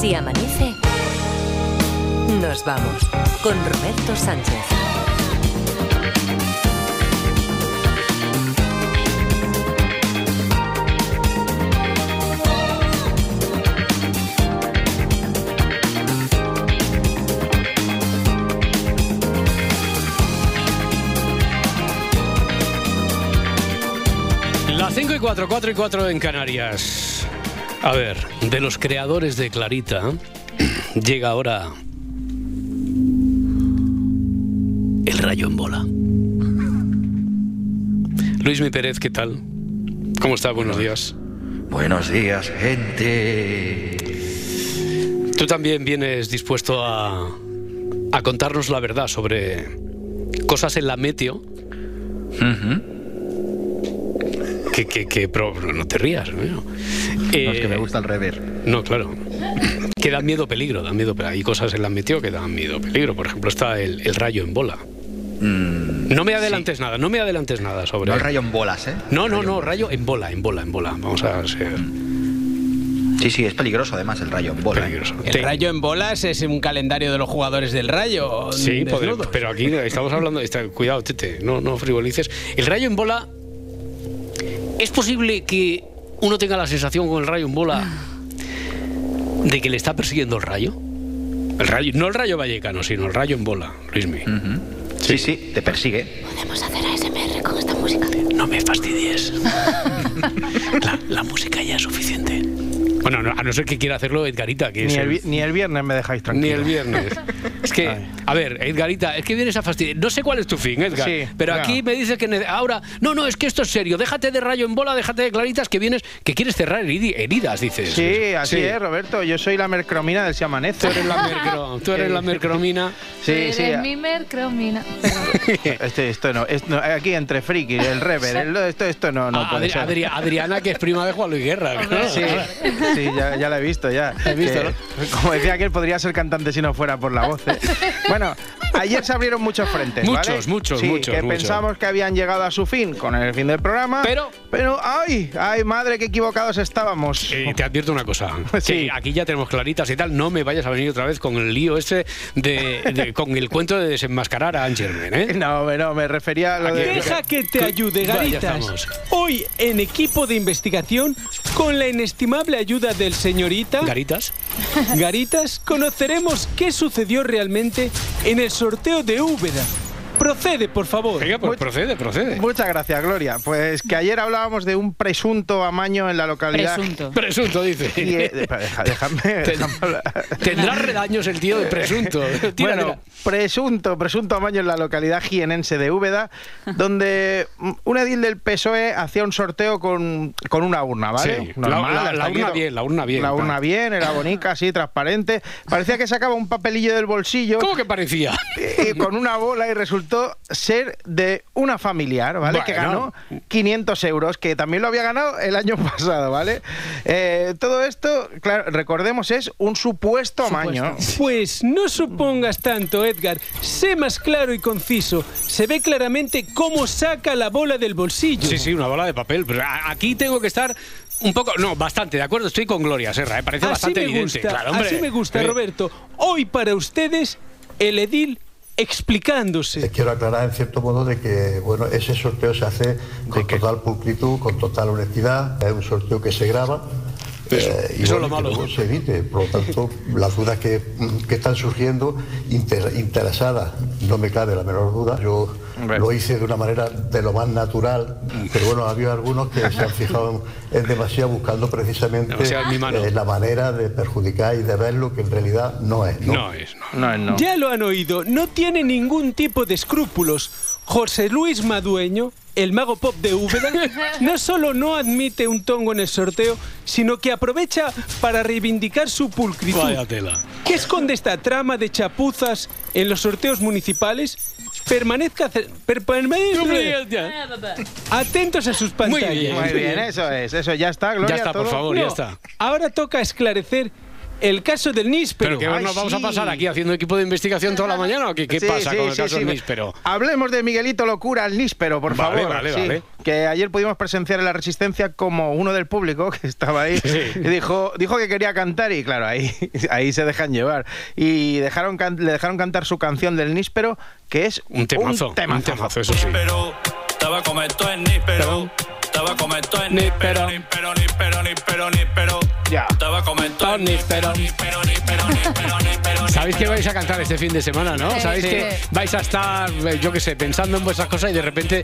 Si amanece, nos vamos con Roberto Sánchez. Las 5 y 4, 4 y 4 en Canarias. A ver, de los creadores de Clarita, llega ahora el rayo en bola. Luis Mi Pérez, ¿qué tal? ¿Cómo está? Buenos días. Buenos días, gente. Tú también vienes dispuesto a, a contarnos la verdad sobre cosas en la meteo que, que, que- pero no te rías. ¿no? No, es que me Eh, gusta el rever. No, claro. Que dan miedo peligro, dan miedo, pero hay cosas en la meteo que dan miedo peligro. Por ejemplo, está el, el rayo en bola. No me adelantes nada, no me adelantes nada sobre. Mm, No el rayo en bolas, ¿eh? No, no, Rayo no, en rayo en bola, en bola, en bola. Vamos a ser Sí, sí, es peligroso además el rayo en bola. ¿eh? peligrosos. El Te- rayo en bolas es un calendario de los jugadores del rayo. Sí, podemos, pero aquí estamos hablando. está- cuidado, Tete, no, no frivolices. El rayo en bola. ¿Es posible que uno tenga la sensación con el rayo en bola de que le está persiguiendo el rayo? El rayo, no el rayo vallecano, sino el rayo en bola, Luismi. Sí, sí, te persigue. Podemos hacer ASMR con esta música. No me fastidies. la, la música ya es suficiente. Bueno, no, a no ser que quiera hacerlo Edgarita, que es Ni el, el- ni el viernes me dejáis tranquilo. Ni el viernes. Es que, Ay. a ver, Edgarita, es que vienes a fastidiar. No sé cuál es tu fin, Edgar. Sí, pero aquí me dices que ahora. No, no, es que esto es serio. Déjate de rayo en bola, déjate de claritas que vienes, que quieres cerrar heridas, dices. Sí, así es, Roberto. Yo soy la mercromina del Si Amanece. Tú eres la, mercro- tú eres la mercromina. Sí, sí. Eres mi mercromina. Este, esto no, es- no, Aquí entre friki, el rever, el- esto, esto no, no Ah, puede Adri- ser. Adri- Adriana, que es prima de Juan Luis Guerra. claro. Sí, sí, ya, ya la he visto, ya. Has visto, Que, Como decía que él podría ser cantante si no fuera por la voz. ¿eh? Bueno, ayer se abrieron muchos frentes. ¿vale? Muchos, muchos, Sí, muchos, Que muchos. pensamos que habían llegado a su fin con el fin del programa. Pero- Pero, ¡ay! ¡Ay, madre, qué equivocados estábamos! Eh, te advierto una cosa, Sí. que aquí ya tenemos claritas y tal, no me vayas a venir otra vez con el lío ese de, de- con el cuento de desenmascarar a Angermen, ¿eh? No, no, me refería a lo de. Deja que te ayude, Garitas. Hoy en equipo de investigación, con la inestimable ayuda del señorita Garitas. Garitas, conoceremos qué sucedió realmente en el sorteo de Úbeda. Procede, por favor. Venga, pues procede, procede. Muchas gracias, Gloria. Pues que ayer hablábamos de un presunto amaño en la localidad. Presunto. Presunto, dice. Y, eh, deja- déjame. Tendrá redaños el tío de presunto. Tira, Bueno, tira. presunto, presunto amaño en la localidad jienense de Úbeda, donde un edil del PSOE hacía un sorteo con, con una urna, ¿vale? Sí, la- la- urna bien, la urna bien. La urna bien, era bonita, así, transparente. Parecía que sacaba un papelillo del bolsillo ¿Cómo que parecía? con una bola y resultó ser de una familiar, ¿vale? Que ganó 500 euros, que también lo había ganado el año pasado, ¿vale? Eh, todo esto, claro, recordemos, es un supuesto amaño. Pues no supongas tanto, Edgar. Sé más claro y conciso. Se ve claramente cómo saca la bola del bolsillo. Sí, sí, una bola de papel. Pero aquí tengo que estar un poco. No, bastante, de acuerdo. Estoy con Gloria Serra, ¿eh? parece Así bastante me evidente. gusta, Claro, hombre. así me gusta, Eh, Roberto. Hoy para ustedes, el edil explicándose. Eh, Quiero aclarar en cierto modo de que bueno ese sorteo se hace con total pulcritud, con total honestidad, es un sorteo que se graba. Eso, eh, y eso es bueno, lo que malo. se evite. Por lo tanto, las dudas que, que están surgiendo inter- interesadas, no me cabe la menor duda. Yo Lo hice de una manera de lo más natural, pero bueno, había algunos que se han fijado en demasiado buscando precisamente eh, la manera de perjudicar y de ver lo que en realidad no es. ¿no? No es, no. No, no. Ya lo han oído, no tiene ningún tipo de escrúpulos. José Luis Madueño, el mago pop de Úbeda, no solo no admite un tongo en el sorteo, sino que aprovecha para reivindicar su pulcritud. Vaya tela. ¿Qué esconde esta trama de chapuzas en los sorteos municipales? Permanezca, atentos a sus pantallas. bien. Muy bien, eso es, eso ya está, Gloria. Ya está, por todo. favor, ya No, está. Ahora toca esclarecer el caso del níspero. Pero que Ay, nos vamos a sí. pasar aquí haciendo equipo de investigación toda la mañana o qué, qué Sí, pasa sí, con el sí, caso sí. del níspero? Hablemos de Miguelito Locura, el níspero, por Vale, favor. vale, Sí, vale. Que ayer pudimos presenciar en la Resistencia como uno del público que estaba ahí Sí. y dijo, dijo que quería cantar y claro, ahí, ahí se dejan llevar. Y dejaron can- le dejaron cantar su canción del níspero, que es Un temazo, un temazo. temazo, eso sí. Pero estaba como esto en níspero. Estaba como esto en níspero. Níspero, níspero, níspero, níspero. Ya. Estaba como esto en níspero. Níspero, níspero, níspero, níspero. Sabéis que vais a cantar este fin de semana, ¿no? Sí. Sabéis Sí. que vais a estar, eh, yo qué sé, pensando en vuestras cosas y de repente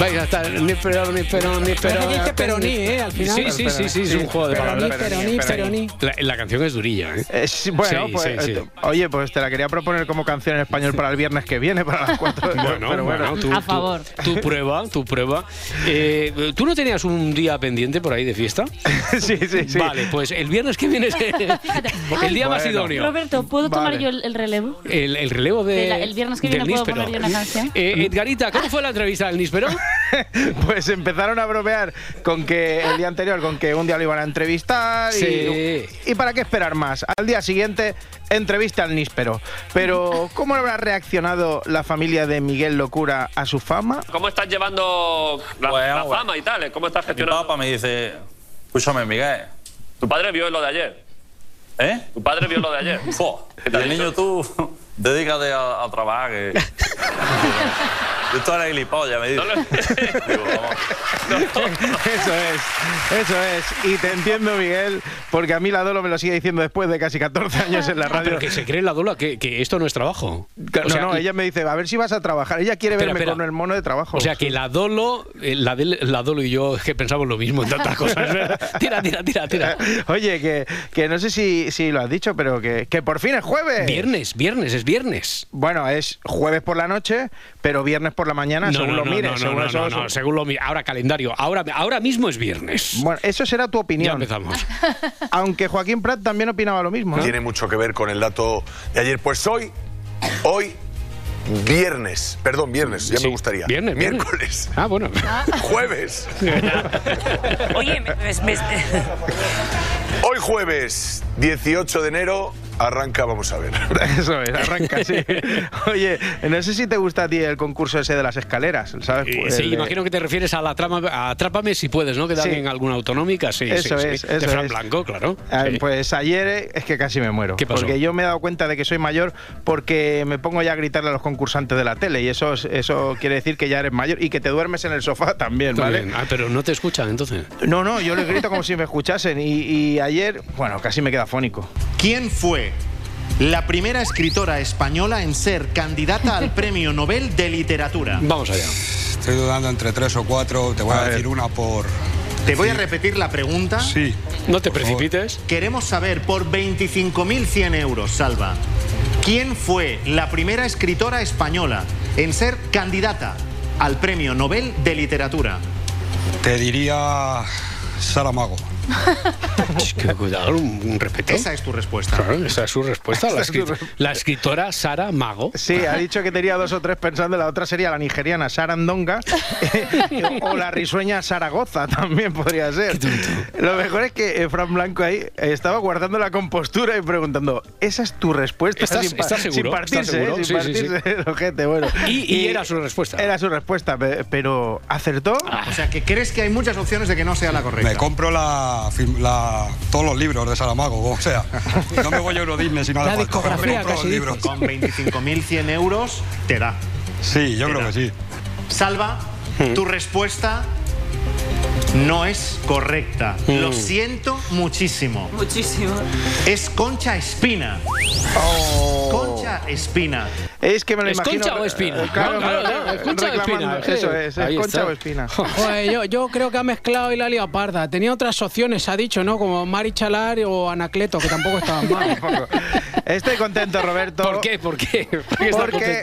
vais a estar ni pero ni pero ni pero. Pero dice peroní, ¿eh? Al final. Sí, sí, sí, sí, es un juego de palabras. peroní, peroní. La, la canción es durilla, ¿eh? Eh, sí, bueno, Sí, pues, sí, sí. oye, pues te la quería proponer como canción en español para el viernes que viene, para las cuatro. Bueno, pero bueno, tú, A favor. Tu prueba, tu prueba. Eh, ¿Tú no tenías un día pendiente por ahí de fiesta? sí, sí, sí. Vale, pues el viernes que viene es el día más Bueno. idóneo. Roberto, ¿puedo tomar Vale. yo el, el relevo? El, el relevo de, De la- el viernes que viene puedo níspero. poner yo una canción. Eh, Edgarita, ¿cómo fue la entrevista del níspero? Pues empezaron a bromear con que el día anterior, con que un día lo iban a entrevistar. Sí. Y, y para qué esperar más. Al día siguiente, entrevista al níspero. Pero, ¿cómo habrá reaccionado la familia de Miguel Locura a su fama? ¿Cómo estás llevando la, Bueno, la bueno. fama y tal? ¿Cómo estás Mi gestionando? papá me dice, escúchame, Miguel, Tu padre vio lo de ayer. ¿Eh? Tu padre vio lo de ayer. ¿Qué ha y el niño tú, dedícate a, a trabajar. Que... Tú eres gilipollas, me dice. No lo- Digo. Eso es, eso es. Y te entiendo, Miguel, porque a mí la Dolo me lo sigue diciendo después de casi 14 años en la Ah, radio. pero que se cree la Dula que, que esto no es trabajo. Sea, no, no, ella me dice, a ver si vas a trabajar. Ella quiere Espera, verme espera. con el mono de trabajo. O sea que la Dolo, eh, la, la Dolo y yo es que pensamos lo mismo en tantas cosas. tira, tira, tira, tira. Oye, que, que no sé si, si lo has dicho, pero que, que por fin es jueves. Viernes, viernes, es viernes. Bueno, es jueves por la noche, pero viernes por la mañana, según lo mires. no, según no, eso- no, no, según lo mi- Ahora calendario, ahora, ahora mismo es viernes. Bueno, eso será tu ya opinión. empezamos. Aunque Joaquín Prat también opinaba lo mismo. ¿no? Tiene mucho que ver con el dato de ayer. Pues hoy, hoy, viernes, perdón, viernes, ya Sí, me gustaría. Viernes, viernes. Miércoles, Ah, bueno. jueves. Oye, me- me- me- Hoy jueves, 18 de enero, arranca, vamos a ver. Eso es, arranca, sí. Oye, no sé si te gusta a ti el concurso ese de las escaleras, ¿sabes? Eh, Pues sí, el imagino que te refieres a la trama, a Atrápame si puedes, ¿no? Que dan Sí. en alguna autonómica, sí. Eso sí, es, sí. eso De Fran es. Blanco, claro. Ah, sí. Pues ayer eh, es que casi me muero. ¿Qué pasó? Porque yo me he dado cuenta de que soy mayor porque me pongo ya a gritarle a los concursantes de la tele y eso, es- eso quiere decir que ya eres mayor y que te duermes en el sofá también, ¿vale? Ah, pero no te escuchan entonces. No, no, yo les grito como si me escuchasen y, y ayer, bueno, casi me queda fónico. ¿Quién fue la primera escritora española en ser candidata al Premio Nobel de Literatura? Vamos allá. Estoy dudando entre tres o cuatro. Te voy a, decir una por. Te voy a repetir la pregunta. Sí. No te precipites. Queremos saber por 25.100 euros, Salva, ¿quién fue la primera escritora española en ser candidata al Premio Nobel de Literatura? Te diría. Saramago. Que Cuidado, un, un respeto. Esa es tu respuesta. Claro, esa es su respuesta. La, Esa es su escri- la escritora Sara Mago. Sí, ha dicho que tenía dos o tres pensando, la otra sería la nigeriana Sarandonga o la risueña Zaragoza también podría ser. Lo mejor es que eh, Fran Blanco ahí eh, estaba guardando la compostura y preguntando, ¿esa es tu respuesta? ¿Estás- sin, pa- estás seguro? sin partirse, ¿Estás seguro? eh, sin Sí, sí, sí. partirse el ojete, bueno. Y, y era su respuesta. Era su respuesta, pe- pero ¿acertó? O sea, que crees que hay muchas opciones de que no sea la correcta. Me compro la, la- todos los libros de Saramago, o sea, no me voy a Euro Disney si no hace La falta. discografía. Con 25.100 euros te da. Sí, yo creo que sí. Salva, tu respuesta no es correcta. Lo siento muchísimo. Muchísimo. Es Concha Espina. Concha Espina. Es que me lo ¿Es imagino. Concha o Espina? eh, Claro, No, claro, es Concha o. Espina, Eso es, es Concha está. o Espina. Joder, yo, yo creo que ha mezclado y la liado parda. Tenía otras opciones, ha dicho, ¿no? Como Mari Chalar o Anacleto, que tampoco estaban mal. Estoy contento, Roberto. ¿Por qué? ¿Por qué? ¿Por qué Porque?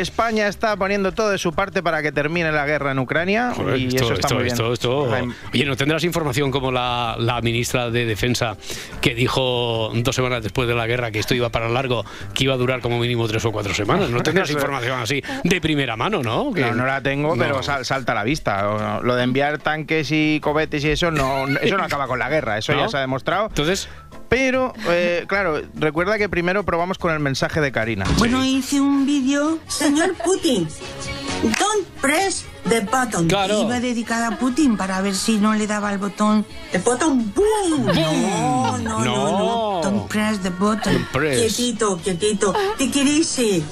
España está poniendo todo de su parte para que termine la guerra en Ucrania Joder, y esto, eso está esto, muy bien. esto, esto- Oye, ¿no tendrás información como la, la ministra de Defensa que dijo dos semanas después de la guerra que esto iba para largo, que iba a durar como mínimo tres o cuatro semanas? ¿No tendrás Eso es. información así de primera mano, no? Que- No, no la tengo, No. pero sal- salta a la vista. No, Lo de enviar tanques y cohetes y eso no, eso no acaba con la guerra, eso ¿No? ya se ha demostrado. Entonces, Pero, eh, claro, recuerda que primero probamos con el mensaje de Karina. Bueno, hice un vídeo. Señor Putin, don't press the button. Claro. Iba dedicada a Putin para ver si no le daba el botón. The button, boom. No, no, no, no. Don't press the button. Quietito, quietito. Ir.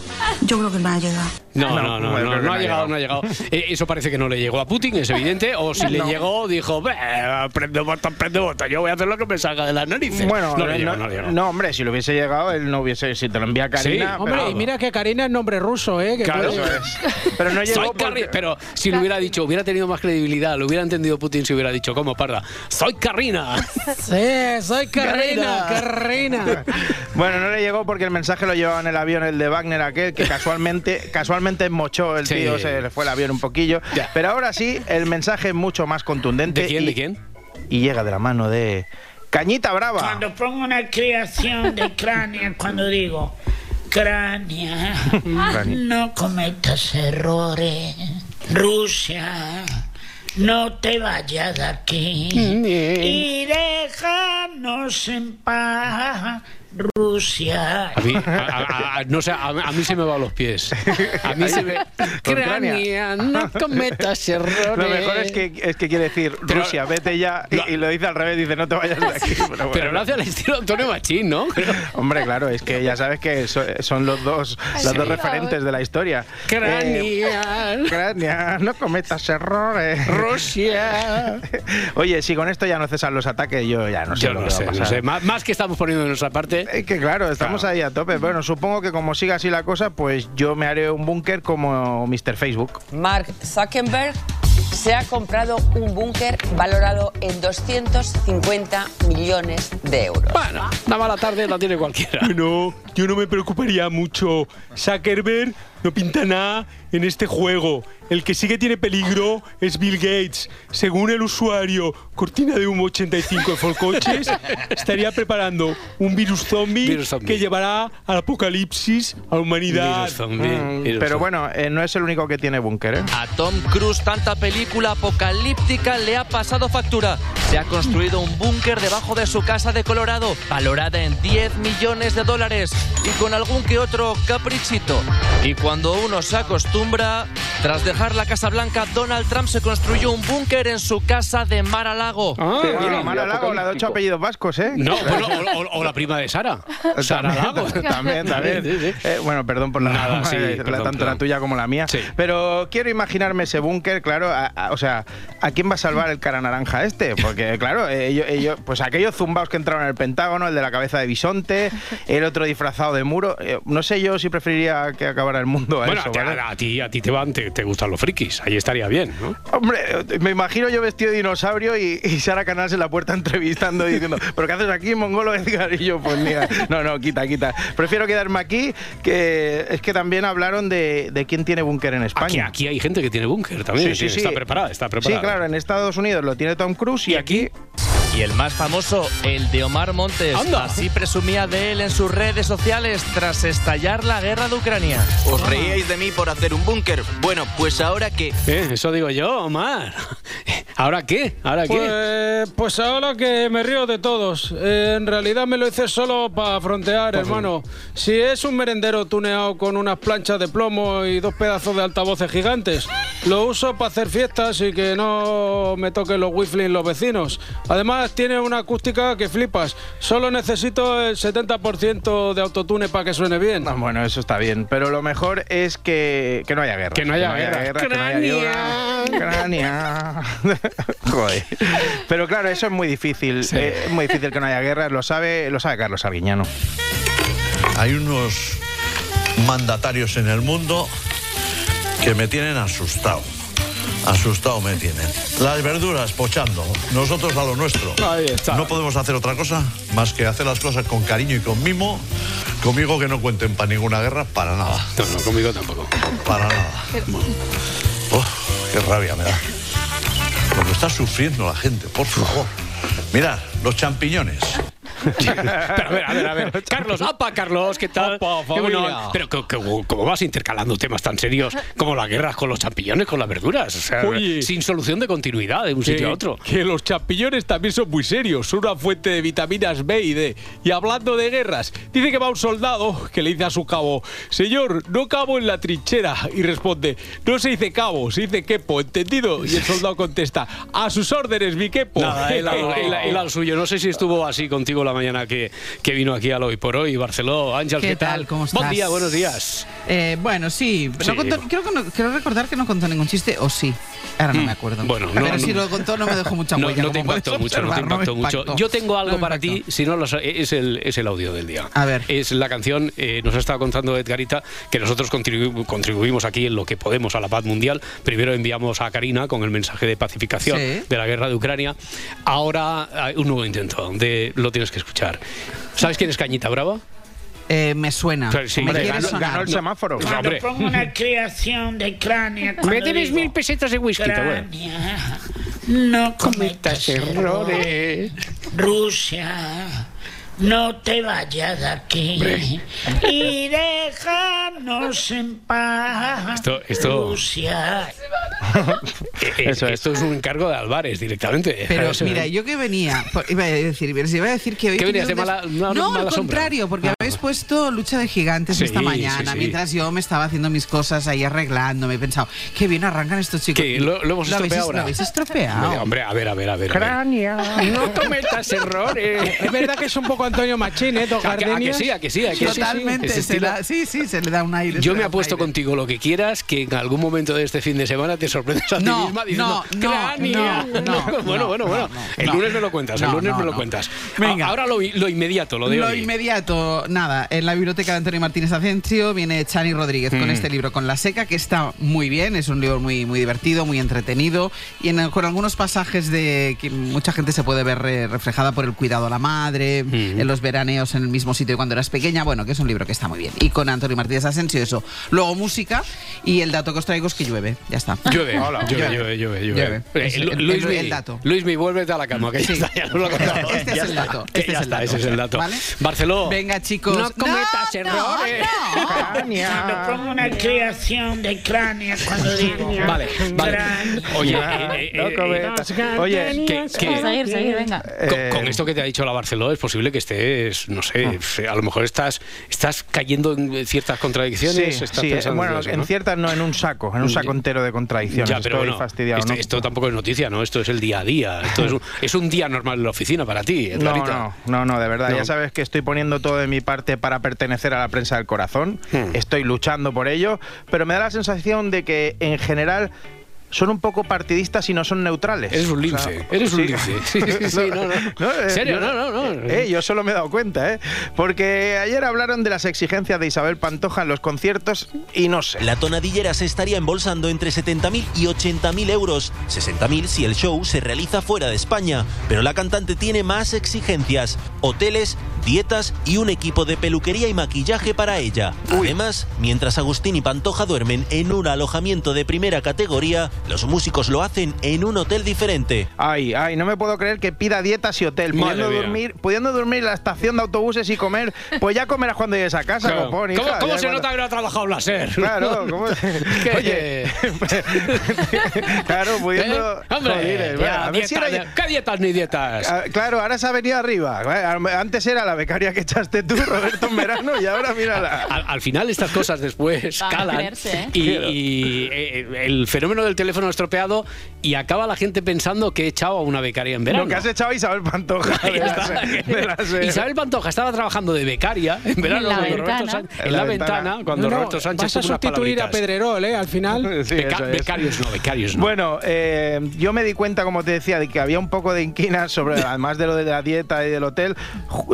Yo creo que no ha llegado. No, no, no, no, no ha llegado, no ha llegado. Eh, eso parece que no le llegó a Putin, es evidente. O si le No. llegó, dijo, "Bah, prende botón, prende botón, yo voy a hacer lo que me salga de las narices. Bueno, no le eh, llegó, no, no le llegó. no, hombre, si le hubiese llegado, él no hubiese. Si te lo envía Karina. Sí, Hombre, y mira que Karina es nombre ruso, ¿eh? Que Claro. puede- Eso es. Pero no llegó. Pero si le hubiera dicho, hubiera tenido más credibilidad, lo hubiera entendido Putin si hubiera dicho, ¿cómo, parda? ¡Soy Carrina! Sí, soy Karina, Karina. Karina. Bueno, no le llegó porque el mensaje lo llevaba en el avión, el de Wagner aquel, que casualmente, casualmente mochó el Sí. tío, se le fue el avión un poquillo. Ya. Pero ahora sí, el mensaje es mucho más contundente. ¿De quién, y- de quién? Y llega de la mano de Cañita Brava. Cuando pongo una creación de cránea, cuando digo cránea, Cránea. no cometas errores. Rusia, no te vayas de aquí. Y déjanos en paz, Rusia. A mí, a- a- a- no sé, a, a mí se me van los pies. A mí se me... Cránea, no cometas errores. Lo mejor es que, es que quiere decir Pero- Rusia, vete ya. Y, y lo dice al revés, dice no te vayas de aquí. Pero, Pero bueno. lo hace al estilo Antonio Machín, ¿no? Hombre, claro, es que ya sabes que so- son los dos, los dos referentes de la historia. Eh, Cránea, Cránea, no cometas errores. Rusia. Oye, si con esto ya no cesan los ataques, yo ya no sé Yo lo no que va a sé, no pasar. sé. Más, más que estamos poniendo de nuestra parte. Es que claro, estamos ahí a tope. Bueno, supongo que como siga así la cosa, pues yo me haré un búnker como Mr. Facebook. Mark Zuckerberg se ha comprado un búnker valorado en 250 millones de euros. Bueno, una mala tarde la tiene cualquiera. No, yo no me preocuparía mucho. Zuckerberg no pinta nada en este juego. El que sí que tiene peligro es Bill Gates. Según el usuario Cortina de Humo 85 de Folcoches, estaría preparando un virus zombie, Virus zombie. que llevará al apocalipsis a la humanidad. Virus zombie, Mm, virus pero zombie. bueno, eh, no es el único que tiene búnker, ¿eh? A Tom Cruise tanta película apocalíptica le ha pasado factura. Se ha construido un búnker debajo de su casa de Colorado, valorada en 10 millones de dólares y con algún que otro caprichito. Y cuando uno se acostumbra, tras dejar la Casa Blanca, Donald Trump se construyó un búnker en su casa de Mar-a-Lago. Ah, Pero mira. Mara Lago, la de ocho apellidos vascos, ¿eh? No, bueno, o, o- o la prima de Sara. Sara Lago. También, también. Sí, sí. Eh, bueno, perdón por la, Nada, sí, la- perdón, tanto perdón. la tuya como la mía. Sí. Pero quiero imaginarme ese búnker, claro, a- a- o sea, ¿a quién va a salvar el cara naranja este? Porque, claro, ellos, ellos- pues aquellos zumbaos que entraron en el Pentágono, el de la cabeza de bisonte, el otro disfrazado de muro. eh, no sé yo si preferiría que acabara el mundo a Bueno, eso, a, ti- a ti, a ti te van, te, te gustan los frikis. Ahí estaría bien, ¿no? Hombre, me imagino yo vestido de dinosaurio y, y Sara Canals en la puerta entrevistando y diciendo, ¿pero qué haces aquí, mongolo Edgar? Y yo, pues mira, no, no, quita, quita. Prefiero quedarme aquí, que es que también hablaron de, de quién tiene búnker en Aquí, España. aquí hay gente que tiene búnker también. Sí, sí, sí. Está preparada, está preparada. Sí, claro, en Estados Unidos lo tiene Tom Cruise y, aquí... Y el más famoso, el de Omar Montes. Anda. Así presumía de él en sus redes sociales tras estallar la guerra de Ucrania. ¿Os reíais de mí por hacer un búnker? Bueno, pues ahora que... Eh, eso digo yo, Omar. ¿Ahora qué? ¿Ahora qué? Pues, pues ahora que me río de todos. Eh, en realidad me lo hice solo para frontear, hermano. Si es un merendero tuneado con unas planchas de plomo y dos pedazos de altavoces gigantes, lo uso para hacer fiestas y que no me toquen los wifi los vecinos. Además, tiene una acústica que flipas. Solo necesito el 70% de autotune para que suene bien. Ah, bueno, eso está bien, pero lo mejor es que, que no haya guerra. Que no haya guerra. que no haya guerra. Crania. Joder. Pero claro, eso es muy difícil. Eh, es muy difícil que no haya guerra, lo sabe, lo sabe Carlos Arguiñano. Hay unos mandatarios en el mundo que me tienen asustado. Asustado me tienen. Las verduras pochando, nosotros a lo nuestro. Ahí está. No podemos hacer otra cosa más que hacer las cosas con cariño y con mimo. Conmigo que no cuenten para ninguna guerra, para nada. No, no, conmigo tampoco. Para nada. Oh, qué rabia me da. Lo que está sufriendo la gente, por favor. Mirad, los champiñones. Pero a ver, a ver, a ver. Carlos, ¡apa, Carlos! ¿Qué tal? Opa, Qué bueno. familia. Pero ¿cómo vas intercalando temas tan serios como las guerras con los champiñones, con las verduras? O sea, Oye. sin solución de continuidad de un que, sitio a otro. que los champiñones también son muy serios, son una fuente de vitaminas B y D. Y hablando de guerras, dice que va un soldado que le dice a su cabo, señor, no cabo en la trinchera. Y responde, no se dice cabo, se dice quepo, ¿entendido? Y el soldado contesta, a sus órdenes, mi quepo. Nada, él, al- él- él al suyo. No sé si estuvo así contigo la mañana que, que vino aquí al Hoy por Hoy, Barceló. Ángel, ¿qué, ¿Qué tal? ¿Cómo Buen estás? día, buenos días. Eh, bueno, sí. Sí. No contó- creo, que no- creo recordar que no contó ningún chiste, o sí. Ahora no me acuerdo. Mm, Bueno, no, Pero si lo contó no me dejó mucha huella. no te impactó mucho, no te impactó mucho. Yo tengo algo para ti, si no es el, es el audio del día. A ver. Es la canción, eh, nos ha estado contando Edgarita, que nosotros contribu- contribuimos aquí en lo que podemos a la paz mundial. Primero enviamos a Karina con el mensaje de pacificación Sí. de la guerra de Ucrania. Ahora hay un nuevo intento, de, lo tienes que escuchar. ¿Sabes quién es Cañita Brava? Eh, me suena. Claro, sí. Me Hombre, quiere ganó- el semáforo. No, Cuando hombre. pongo una creación de cránea. Me debes digo, mil pesetas de whisky, Cránea, no cometas errores. Rusia, no te vayas de aquí y déjanos en paz. Esto- esto- Rusia. Eh, Esto es un encargo de Álvarez directamente. Pero mira, yo que venía, por- iba a decir, iba a decir que hoy ¿Qué he venías de mala- una No, mala al sombra? contrario, porque Ah. habéis puesto lucha de gigantes Sí, esta mañana, sí, sí. mientras yo me estaba haciendo mis cosas ahí arreglándome, he pensado, qué bien arrancan estos chicos. ¿Qué? ¿Lo, lo hemos habéis, estropeado ahora? lo habéis estropeado. Hombre, a ver, a ver, a ver. Crania. No cometas errores. Es verdad que es un poco Antonio Machín, ¿eh? Dos ¿A que, a que gardenias. sí, a que sí, a que sí, sí. Totalmente, se da- sí, sí, se le da un aire. Yo me apuesto aire. contigo lo que quieras, que en algún momento de este fin de semana te sorprendas a ti No, misma diciendo no, no, no, no, bueno, no, bueno, no, bueno. no, el lunes me lo cuentas, el lunes no, me lo no. cuentas. Venga. Ahora lo, lo inmediato, lo de Lo hoy. inmediato, nada, en la biblioteca de Antonio Martínez Asencio viene Chani Rodríguez con Mm. este libro, con La Seca, que está muy bien, es un libro muy, muy divertido, muy entretenido, y en- con algunos pasajes de que mucha gente se puede ver eh, reflejada por el cuidado a la madre, Mm. en los veraneos en el mismo sitio cuando eras pequeña, bueno, que es un libro que está muy bien. Y con Antonio Martínez Asensio eso. Luego música, y el dato que os traigo es que llueve, ya está. Llueve, Hola. llueve, llueve, llueve, llueve. Llueve. Eh, Luis, el- dato. Luis, mi, vuélvete a la cama, que ya está, ya lo ha contado. Este Ya es el está, dato, este ya es el está, dato. ese es el dato. ¿Vale? Barceló. Venga, chicos. No cometas No, errores. Cuando pongo una creación de cránea, cuando digo. Vale, vale. Oye, Ah, eh, eh, no eh, cometas. Oye, que- que- Seguir, seguir, venga. Con, con esto que te ha dicho la Barceló es posible que estés, no sé, a lo mejor estás, estás cayendo en ciertas contradicciones. Sí, estás sí, pensando bueno, eso, en ¿no? ciertas no, en un saco, en un saco entero de contradicciones. Ya, pero Estoy bueno, fastidiado. esto, ¿no? esto tampoco es noticia, ¿no? Esto es el día a día. Esto es un, es un día normal en la oficina para ti, No, no, no, no, de verdad. No. Ya sabes que estoy poniendo todo de mi parte para pertenecer a la prensa del corazón. Hmm. Estoy luchando por ello, pero me da la sensación de que en general son un poco partidistas y no son neutrales. Eres un O sea, lince, eres un sí. lince. Sí, sí, sí, no, no. eh, ¿En serio? yo- No, no, no. Eh, yo solo me he dado cuenta, ¿eh? Porque ayer hablaron de las exigencias de Isabel Pantoja en los conciertos y no sé. La tonadillera se estaría embolsando entre 70.000 y 80.000 euros. 60.000 si el show se realiza fuera de España. Pero la cantante tiene más exigencias. Hoteles, dietas y un equipo de peluquería y maquillaje para ella. Además, mientras Agustín y Pantoja duermen en un alojamiento de primera categoría, los músicos lo hacen en un hotel diferente. Ay, ay, no me puedo creer que pida dietas y hotel. Madre Pudiendo mía. dormir, pudiendo dormir en la estación de autobuses y comer, pues ya comerás cuando llegues a casa, Claro. copón, ¿Cómo, hija, cómo ya se cuando- nota que no ha trabajado en la SER? Claro, ¿cómo? Oye, claro, pudiendo. ¿Eh? Hombre, Joder, bueno, ya, a si era- ¿qué dietas ni dietas? Ah, Claro, ahora se ha venido arriba. Antes era la becaria que echaste tú, Roberto, en verano, y ahora mírala. Al, al final estas cosas después calan creerse, ¿eh? y, y, eh, el fenómeno del teléfono estropeado y acaba la gente pensando que he echado a una becaria en verano. Lo que has echado a Isabel Pantoja. De la de la. Isabel Pantoja estaba trabajando de becaria en verano En la cuando Roberto ventana. Sánchez, en la ventana cuando No, Roberto Sánchez vas a sustituir a. Pedrerol, ¿eh? Al final. Sí, Beca- eso es. becarios no, becarios no. Bueno, eh, yo me di cuenta, como te decía, de que había un poco de inquina sobre, además de lo de la dieta y del hotel,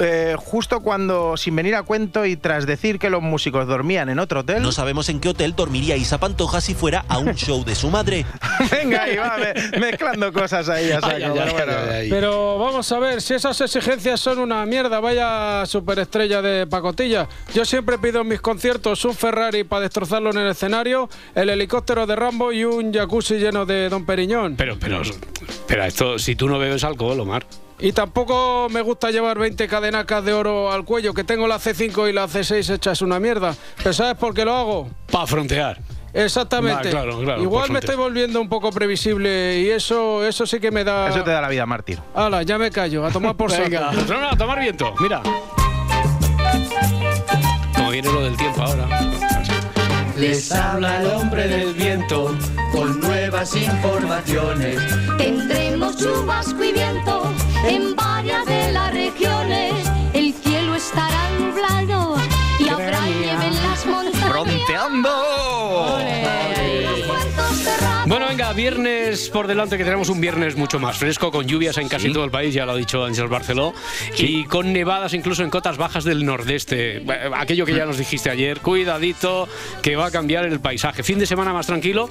eh, justo cuando, sin venir a cuento y tras decir que los músicos dormían en otro hotel. No sabemos en qué hotel dormiría Isa Pantoja si fuera a un show de su madre. Venga, ahí va, me- mezclando cosas ahí a saco, Ay, ay, pero ay, bueno. ay, ay. Pero vamos a ver, si esas exigencias son una mierda, vaya superestrella de pacotilla. Yo siempre pido en mis conciertos un Ferrari para destrozarlo en el escenario, el helicóptero de Rambo y un jacuzzi lleno de Don Periñón. Pero, pero, espera, esto, si tú no bebes alcohol, Omar. Y tampoco me gusta llevar 20 cadenacas de oro al cuello, que tengo la C5 y la C6 hechas una mierda. ¿Pero sabes por qué lo hago? Para frontear. Exactamente. Va, claro, claro, Igual me estoy volviendo un poco previsible y eso, eso sí que me da... Eso te da la vida, mártir. Hala, ya me callo, a tomar por saco. Venga, no, a tomar viento, mira. Como viene lo del tiempo ahora. Les habla el hombre del viento con nuevas informaciones. Tendremos chubasco y viento en varias de las regiones. Venga, viernes por delante, que tenemos un viernes mucho más fresco, con lluvias en casi todo el país, ya lo ha dicho Ángel Barceló, y con nevadas incluso en cotas bajas del nordeste. Aquello que ya nos dijiste ayer, cuidadito, que va a cambiar el paisaje. Fin de semana más tranquilo,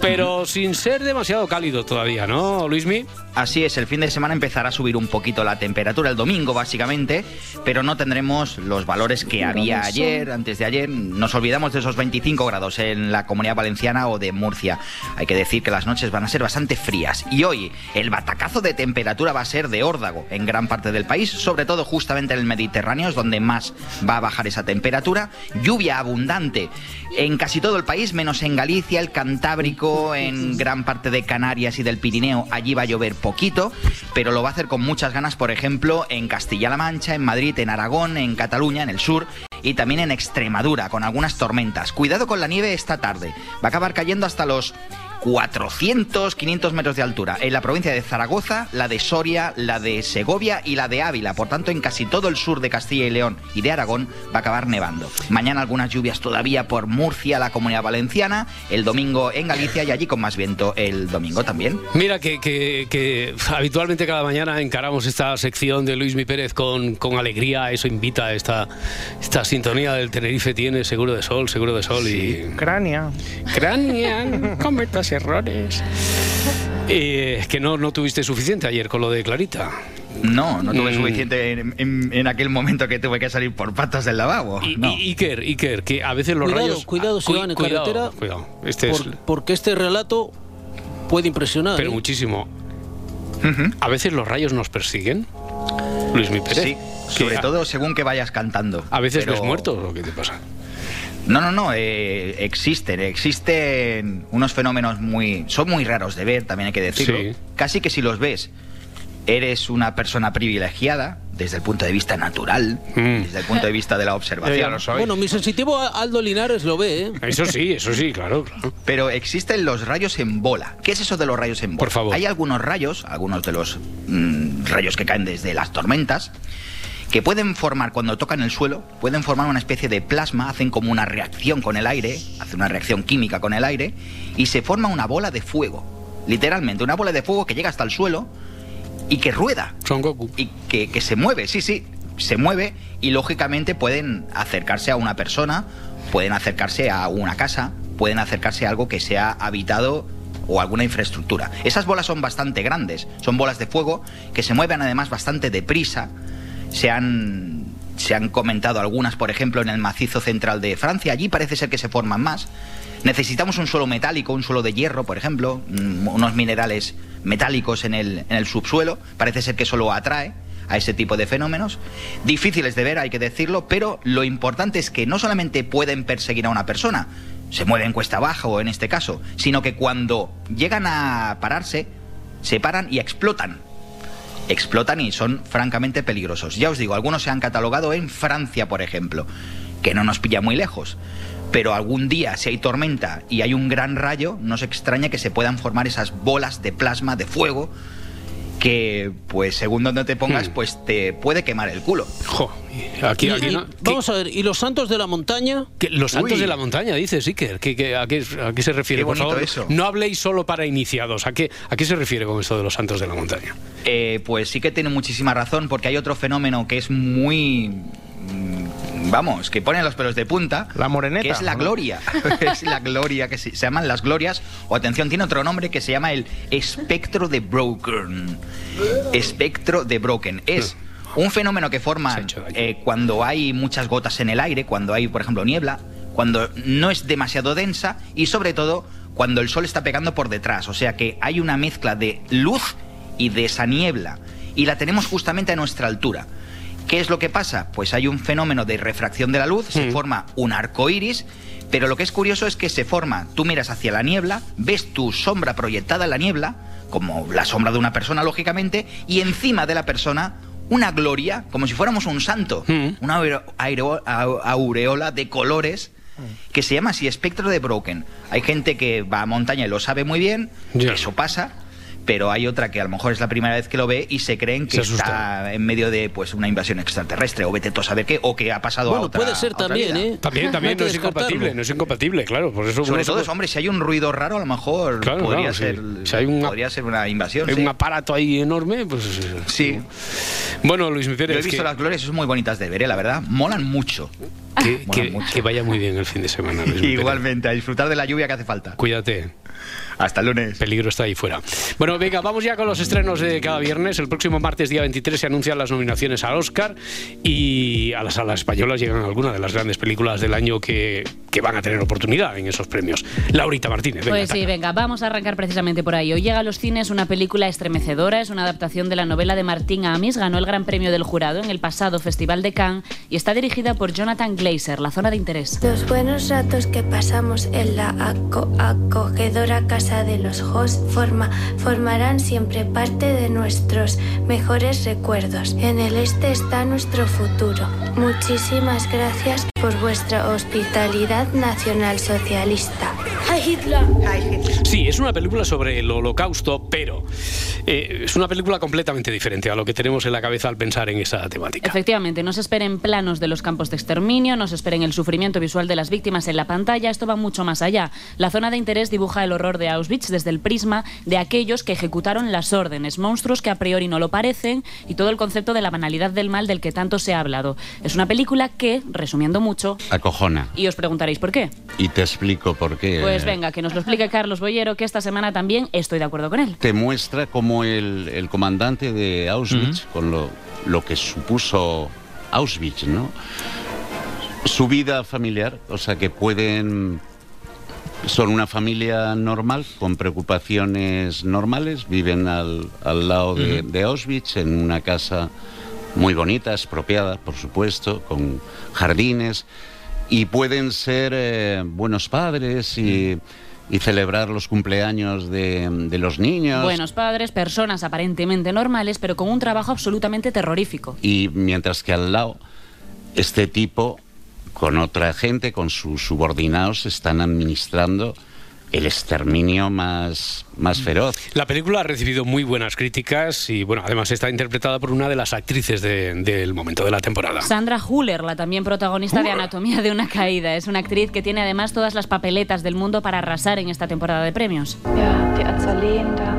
pero sin ser demasiado cálido todavía, ¿no, Luismi? Así es, el fin de semana empezará a subir un poquito la temperatura el domingo, básicamente, pero no tendremos los valores que había ayer, antes de ayer. Nos olvidamos de esos 25 grados en la comunidad valenciana o de Murcia. Hay que decir que las noches van a ser bastante frías. Y hoy el batacazo de temperatura va a ser de órdago en gran parte del país, sobre todo justamente en el Mediterráneo, es donde más va a bajar esa temperatura. Lluvia abundante en casi todo el país, menos en Galicia, el Cantábrico, en gran parte de Canarias y del Pirineo. Allí va a llover poquito, pero lo va a hacer con muchas ganas, por ejemplo, en Castilla-La Mancha, en Madrid, en Aragón, en Cataluña, en el sur y también en Extremadura, con algunas tormentas. Cuidado con la nieve esta tarde. Va a acabar cayendo hasta los 400, 500 metros de altura. En la provincia de Zaragoza, la de Soria, la de Segovia y la de Ávila. Por tanto, en casi todo el sur de Castilla y León y de Aragón va a acabar nevando. Mañana algunas lluvias todavía por Murcia, la Comunidad Valenciana. El domingo en Galicia y allí con más viento el domingo también. Mira que, que- que habitualmente cada mañana encaramos esta sección de Luis Mi Pérez con, con alegría, eso invita a esta, esta sintonía del Tenerife tiene seguro de sol, seguro de sol y... Crania. Crania, errores. Eh, que no, no tuviste suficiente ayer con lo de Clarita. No, no tuve Mm. suficiente en, en- en aquel momento que tuve que salir por patas del lavabo. Y, no. y- Iker, Iker, que a veces los Cuidado, rayos... cuidado si Cu- van en cuidado, carretera, Cuidado, este es... Por- porque este relato puede impresionar. Pero ¿eh? muchísimo. A veces los rayos nos persiguen. Luis Mi Pérez. Sí, Que sobre todo según que vayas cantando. A veces Pero- ves muertos o qué te pasa. No, no, no, eh, existen, existen unos fenómenos muy... Son muy raros de ver, también hay que decirlo. Sí. Casi que si los ves, eres una persona privilegiada desde el punto de vista natural, Mm. desde el punto de vista de la observación. Bueno, mi sensitivo Aldo Linares lo ve, ¿eh? Eso sí, eso sí, claro, claro. Pero existen los rayos en bola. ¿Qué es eso de los rayos en bola? Por favor. Hay algunos rayos, algunos de los mm, rayos que caen desde las tormentas, que pueden formar, cuando tocan el suelo, pueden formar una especie de plasma, hacen como una reacción con el aire, hacen una reacción química con el aire, y se forma una bola de fuego. Literalmente, una bola de fuego que llega hasta el suelo y que rueda. Son Goku. Y que, que se mueve, sí, sí, se mueve y lógicamente pueden acercarse a una persona, pueden acercarse a una casa, pueden acercarse a algo que sea habitado o alguna infraestructura. Esas bolas son bastante grandes, son bolas de fuego que se mueven además bastante deprisa. Se han, se han comentado algunas, por ejemplo, en el macizo central de Francia. Allí parece ser que se forman más. Necesitamos un suelo metálico, un suelo de hierro, por ejemplo, mm, unos minerales metálicos en el, en el subsuelo. Parece ser que eso lo atrae a ese tipo de fenómenos. Difíciles de ver, hay que decirlo, pero lo importante es que no solamente pueden perseguir a una persona, se mueven cuesta abajo en este caso, sino que cuando llegan a pararse, se paran y explotan. Explotan y son francamente peligrosos. Ya os digo, algunos se han catalogado en Francia, por ejemplo, que no nos pilla muy lejos. Pero algún día, si hay tormenta y hay un gran rayo, no se extraña que se puedan formar esas bolas de plasma, de fuego, que, pues, según donde te pongas, pues te puede quemar el culo. Jo, aquí, Y- aquí y- no- vamos a ver, ¿y los santos de la montaña? que los santos Uy. de la montaña, dices, Iker. ¿Qué, qué- a, qué, a qué se refiere? Qué Por favor, eso. no habléis solo para iniciados. ¿A qué, ¿A qué se refiere con esto de los santos de la montaña? Eh, pues sí que tiene muchísima razón, porque hay otro fenómeno que es muy. Mm, Vamos, que pone los pelos de punta. La moreneta, Que es la gloria. es la gloria, que se, se llaman las glorias. O atención, tiene otro nombre que se llama el espectro de Broken. Espectro de Broken. Es un fenómeno que forma eh, cuando hay muchas gotas en el aire, cuando hay, por ejemplo, niebla, cuando no es demasiado densa y sobre todo cuando el sol está pegando por detrás. O sea que hay una mezcla de luz y de esa niebla y la tenemos justamente a nuestra altura. ¿Qué es lo que pasa? Pues hay un fenómeno de refracción de la luz, se forma un arco iris, pero lo que es curioso es que se forma, tú miras hacia la niebla, ves tu sombra proyectada en la niebla, como la sombra de una persona, lógicamente, y encima de la persona una gloria, como si fuéramos un santo, una aereo- au- aureola de colores que se llama así espectro de Broken. Hay gente que va a montaña y lo sabe muy bien, que eso pasa. Pero hay otra que a lo mejor es la primera vez que lo ve y se creen que Se está en medio de pues una invasión extraterrestre o vete tú a saber qué o que ha pasado a Bueno, otra puede ser a también. ¿eh? También, también, no es incompatible, no es incompatible, claro. Por eso Sobre todo, eso, hombre, si hay un ruido raro, a lo mejor Claro, podría, claro, sí. ser, Si hay una- podría ser una invasión. Hay sí. un aparato ahí enorme, pues... Sí. Bueno, Luis Yo Pérez, he visto que, las glorias, son muy bonitas de ver, ¿eh? la verdad. Molan mucho. que- Molan que- mucho. que vaya muy bien el fin de semana. Luis. Igualmente, a disfrutar de la lluvia que hace falta. Cuídate. Hasta el lunes. Peligro está ahí fuera. Bueno, venga, vamos ya con los estrenos de cada viernes. El próximo martes, día 23, se anuncian las nominaciones al Oscar y a las salas españolas llegan algunas de las grandes películas del año que, que van a tener oportunidad en esos premios. Laurita Martínez, venga. Pues sí, venga, vamos a arrancar precisamente por ahí. Hoy llega a los cines una película estremecedora, es una adaptación de la novela de Martín Amis, ganó el Gran Premio del Jurado en el pasado Festival de Cannes y está dirigida por Jonathan Glazer, La Zona de Interés. Los buenos ratos que pasamos en la aco- acogedora casa de los hosts forma, formarán siempre parte de nuestros mejores recuerdos. En el este está nuestro futuro. Muchísimas gracias por vuestra hospitalidad nacional socialista. Sí, es una película sobre el holocausto, pero eh, es una película completamente diferente a lo que tenemos en la cabeza al pensar en esa temática. Efectivamente, no se esperen planos de los campos de exterminio, no se esperen el sufrimiento visual de las víctimas en la pantalla, esto va mucho más allá. La zona de interés dibuja el horror de Auschwitz desde el prisma de aquellos que ejecutaron las órdenes, monstruos que a priori no lo parecen y todo el concepto de la banalidad del mal del que tanto se ha hablado. Es una película que, resumiendo mucho, Acojona. y os preguntaréis por qué. Y te explico por qué. Pues venga, que nos lo explique Carlos Boyero, que esta semana también estoy de acuerdo con él. Te muestra cómo el, el comandante de Auschwitz, con lo, lo que supuso Auschwitz, ¿no? Su vida familiar, o sea, que pueden... Son una familia normal, con preocupaciones normales, viven al, al lado de, Auschwitz, en una casa muy bonita, expropiada, por supuesto, con jardines, y pueden ser eh, buenos padres y, y celebrar los cumpleaños de, de los niños. Buenos padres, personas aparentemente normales, pero con un trabajo absolutamente terrorífico. Y mientras que al lado, este tipo, con otra gente, con sus subordinados, están administrando el exterminio más, más feroz. La película ha recibido muy buenas críticas y, bueno, además está interpretada por una de las actrices de- del momento de la temporada. Sandra Huller, la también protagonista de Anatomía de una caída, es una actriz que tiene además todas las papeletas del mundo para arrasar en esta temporada de premios. Ja, die Azaleen da.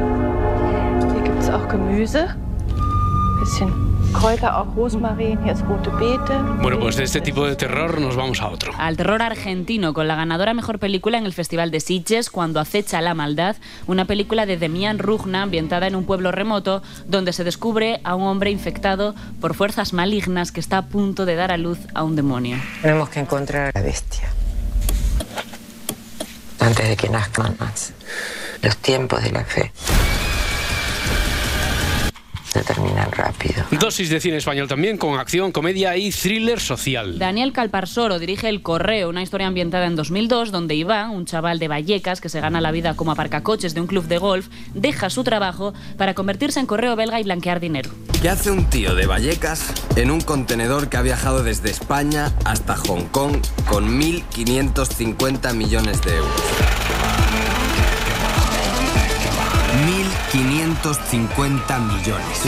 Hier gibt es auch Gemüse. Bisschen Bueno, pues de este tipo de terror nos vamos a otro. Al terror argentino, con la ganadora mejor película en el Festival de Sitges, Cuando acecha la maldad, una película de Demian Rugna ambientada en un pueblo remoto donde se descubre a un hombre infectado por fuerzas malignas que está a punto de dar a luz a un demonio. Tenemos que encontrar a la bestia. Antes de que nazcan más. Los tiempos de la fe se terminan rápido. Dosis de cine español también, con acción, comedia y thriller social. Daniel Calparsoro dirige El Correo, una historia ambientada en 2002 donde Iván, un chaval de Vallecas que se gana la vida como aparcacoches de un club de golf, deja su trabajo para convertirse en correo belga y blanquear dinero. ¿Qué hace un tío de Vallecas en un contenedor que ha viajado desde España hasta Hong Kong con 1.550 millones de euros? 1.550 millones.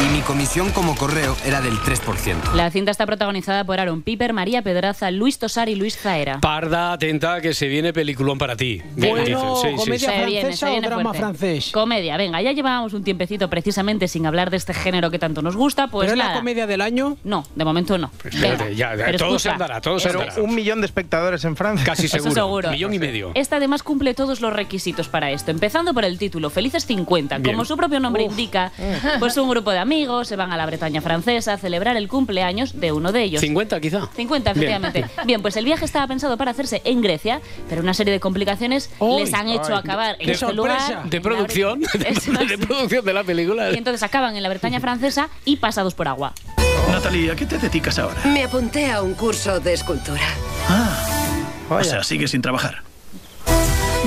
Y mi comisión como correo era del 3%. La cinta está protagonizada por Aaron Piper, María Pedraza, Luis Tosar y Luis Zaera. Parda, atenta, que se viene peliculón para ti. Bueno, Dicen, sí, sí, comedia sí. Se viene, francesa se viene o drama fuerte. francés. Comedia, venga, ya llevábamos un tiempecito precisamente sin hablar de este género que tanto nos gusta, pues ¿Pero es la comedia del año? No, de momento no. Espérate, Venga, ya, ya, pero todo se andará, todo se Pero andará. Un millón de espectadores en Francia. Casi Eso seguro. seguro. Millón y medio. Esta además cumple todos los requisitos para esto, empezando por el título, Felices 50. Bien. ¿Cómo como su propio nombre indica, pues un grupo de amigos se van a la Bretaña francesa a celebrar el cumpleaños de uno de ellos. 50 quizá. 50, Bien. efectivamente. Bien. pues el viaje estaba pensado para hacerse en Grecia, pero una serie de complicaciones les han hecho Ay, acabar en este lugar. De producción, de, de producción de la película. Y entonces acaban en la Bretaña francesa y pasados por agua. Natalia, ¿a qué te dedicas ahora? Me apunté a un curso de escultura. O sea, sigues sin trabajar.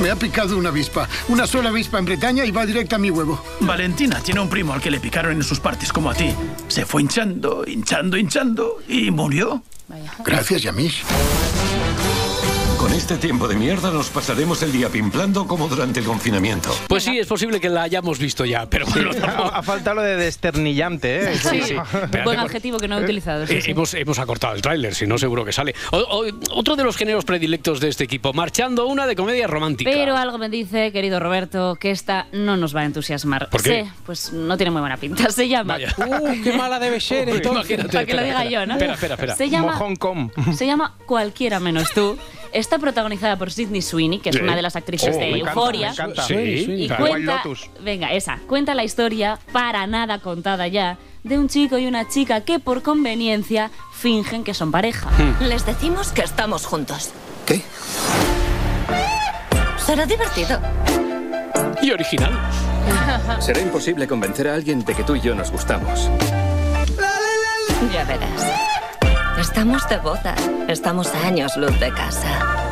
Me ha picado una avispa. Una sola avispa en Bretaña y va directa a mi huevo. Valentina tiene un primo al que le picaron en sus partes como a ti. Se fue hinchando, hinchando, hinchando y murió. Gracias, Yamish. Con este tiempo de mierda nos pasaremos el día pimplando como durante el confinamiento. Pues sí, es posible que la hayamos visto ya, pero bueno, Ha faltado lo de desternillante, ¿eh? Sí, sí. Buen adjetivo que no he utilizado. sí, Eh, sí. Hemos, hemos acortado el tráiler, si no seguro que sale. O- o- otro de los géneros predilectos de este equipo, marchando una de comedia romántica. Pero algo me dice, querido Roberto, que esta no nos va a entusiasmar. ¿Por qué? Sí, pues no tiene muy buena pinta. Se llama. Uh, qué mala debe ser, entonces. imagínate, Para que lo espera, diga yo, ¿no? Espera, espera, espera. Se llama- Mojón com. Se llama Cualquiera menos tú. Está protagonizada por Sidney Sweeney, que es Sí. una de las actrices Oh, de Euforia. Sí, Y cuenta, Lotus. venga, esa, cuenta la historia, para nada contada ya, de un chico y una chica que por conveniencia fingen que son pareja. Les decimos que estamos juntos. ¿Qué? Será divertido. Y original. Será imposible convencer a alguien de que tú y yo nos gustamos. Ya verás. Estamos de boda. Estamos años luz de casa.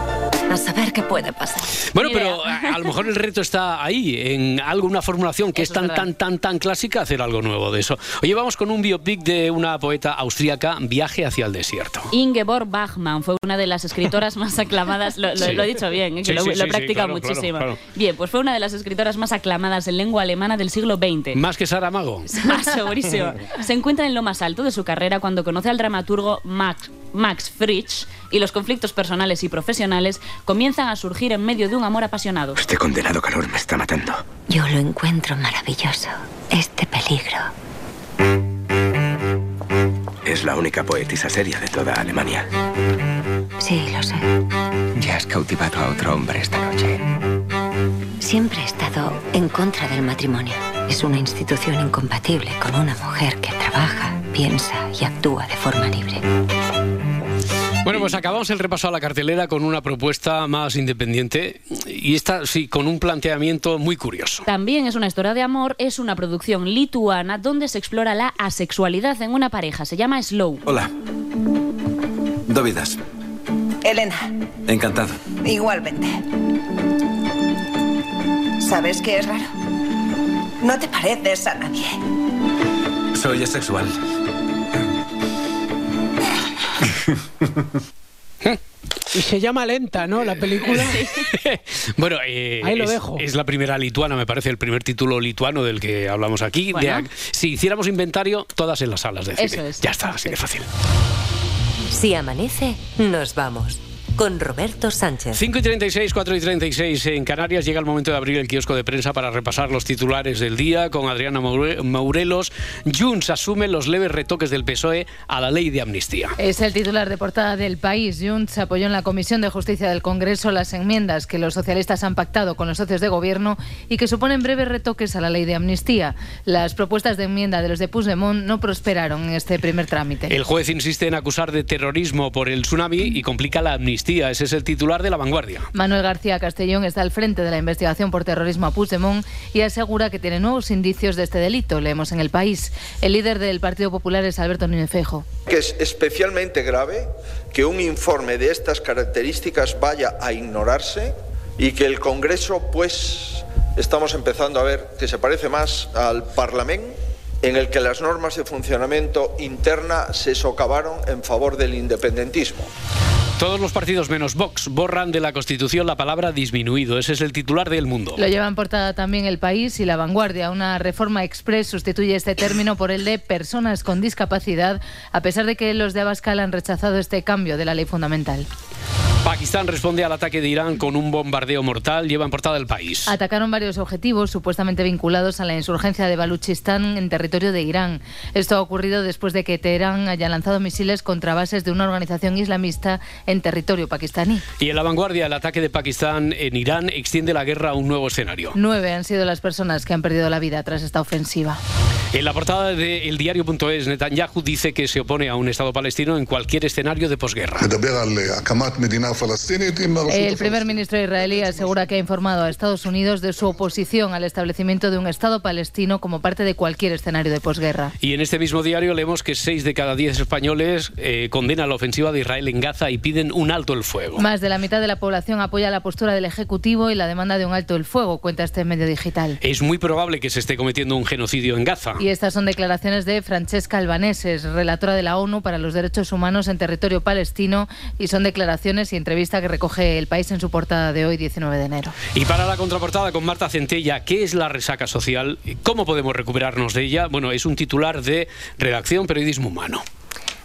A saber qué puede pasar. Bueno, pero a, a lo mejor el reto está ahí, en algo, una formulación que Eso es es tan, verdad. tan, tan, tan clásica, hacer algo nuevo de eso. Oye, vamos con un biopic de una poeta austríaca, Viaje hacia el desierto. Ingeborg Bachmann fue una de las escritoras más aclamadas, lo, lo- Sí. lo he dicho bien, ¿eh? que Sí, lo, sí, lo sí, he sí, practicado claro, claro, muchísimo. claro. Bien, pues fue una de las escritoras más aclamadas en lengua alemana del siglo XX. Más que Saramago. Ah, segurísimo. Se encuentra en lo más alto de su carrera cuando conoce al dramaturgo Max, Max Frisch y los conflictos personales y profesionales comienzan a surgir en medio de un amor apasionado. Este condenado calor me está matando. Yo lo encuentro maravilloso. Este peligro. Es la única poetisa seria de toda Alemania. Sí, lo sé. Ya has cautivado a otro hombre esta noche. Siempre he estado en contra del matrimonio. Es una institución incompatible con una mujer que trabaja, piensa y actúa de forma libre. Bueno, pues acabamos el repaso a la cartelera con una propuesta más independiente y esta sí, con un planteamiento muy curioso. También es una historia de amor, es una producción lituana donde se explora la asexualidad en una pareja. Se llama Slow. Hola. Dovidas. Elena, Encantado. igualmente. ¿Sabes qué es raro? No te pareces a nadie. Soy asexual. Y se llama Lenta, ¿no? La película. Bueno, eh, Ahí lo es, dejo. es la primera lituana, me parece, el primer título lituano del que hablamos aquí. Bueno. si hiciéramos inventario, todas en las salas de cine. Eso es. Ya está, así de fácil. Si amanece, nos vamos. Con Roberto Sánchez. 5 y 36, 4 y 36 en Canarias. Llega el momento de abrir el kiosco de prensa para repasar los titulares del día con Adriana Maure- Maurelos. Junts asume los leves retoques del PSOE a la ley de amnistía. Es el titular de portada del país. Junts apoyó en la Comisión de Justicia del Congreso las enmiendas que los socialistas han pactado con los socios de gobierno y que suponen breves retoques a la ley de amnistía. Las propuestas de enmienda de los de Puigdemont no prosperaron en este primer trámite. El juez insiste en acusar de terrorismo por el tsunami y complica la amnistía. Ese es el titular de La Vanguardia. Manuel García Castellón está al frente de la investigación por terrorismo a Puigdemont y asegura que tiene nuevos indicios de este delito. Leemos en el país. El líder del Partido Popular es Alberto Núñez Feijóo. que es especialmente grave que un informe de estas características vaya a ignorarse y que el Congreso, pues, estamos empezando a ver que se parece más al Parlamento, en el que las normas de funcionamiento interna se socavaron en favor del independentismo. Todos los partidos menos Vox borran de la Constitución la palabra disminuido. Ese es el titular del mundo. Lo lleva en portada también El País y La Vanguardia. Una reforma express sustituye este término por el de personas con discapacidad, a pesar de que los de Abascal han rechazado este cambio de la ley fundamental. Pakistán responde al ataque de Irán con un bombardeo mortal. Lleva en portada el país. Atacaron varios objetivos supuestamente vinculados a la insurgencia de Baluchistán en territorio de Irán. Esto ha ocurrido después de que Teherán haya lanzado misiles contra bases de una organización islamista en territorio pakistaní. Y en la vanguardia, el ataque de Pakistán en Irán extiende la guerra a un nuevo escenario. Nueve han sido las personas que han perdido la vida tras esta ofensiva. En la portada de eldiario.es, Netanyahu dice que se opone a un Estado palestino en cualquier escenario de posguerra. El primer ministro israelí asegura que ha informado a Estados Unidos de su oposición al establecimiento de un Estado palestino como parte de cualquier escenario de posguerra. Y en este mismo diario leemos que seis de cada diez españoles eh, condenan la ofensiva de Israel en Gaza y piden un alto el fuego. Más de la mitad de la población apoya la postura del Ejecutivo y la demanda de un alto el fuego, cuenta este medio digital. Es muy probable que se esté cometiendo un genocidio en Gaza. Y estas son declaraciones de Francesca Albaneses, relatora de la ONU para los Derechos Humanos en territorio palestino, y son declaraciones y entrevista que recoge el país en su portada de hoy, 19 de enero. Y para la contraportada con Marta Centella, ¿qué es la resaca social? ¿Cómo podemos recuperarnos de ella? Bueno, es un titular de redacción Periodismo Humano.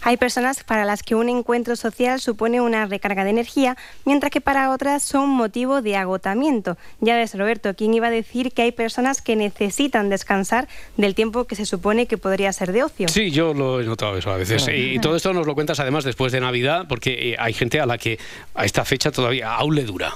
Hay personas para las que un encuentro social supone una recarga de energía, mientras que para otras son motivo de agotamiento. Ya ves, Roberto, ¿quién iba a decir que hay personas que necesitan descansar del tiempo que se supone que podría ser de ocio? Sí, yo lo he notado eso a veces. Y todo esto nos lo cuentas además después de Navidad, porque eh, hay gente a la que a esta fecha todavía aún le dura.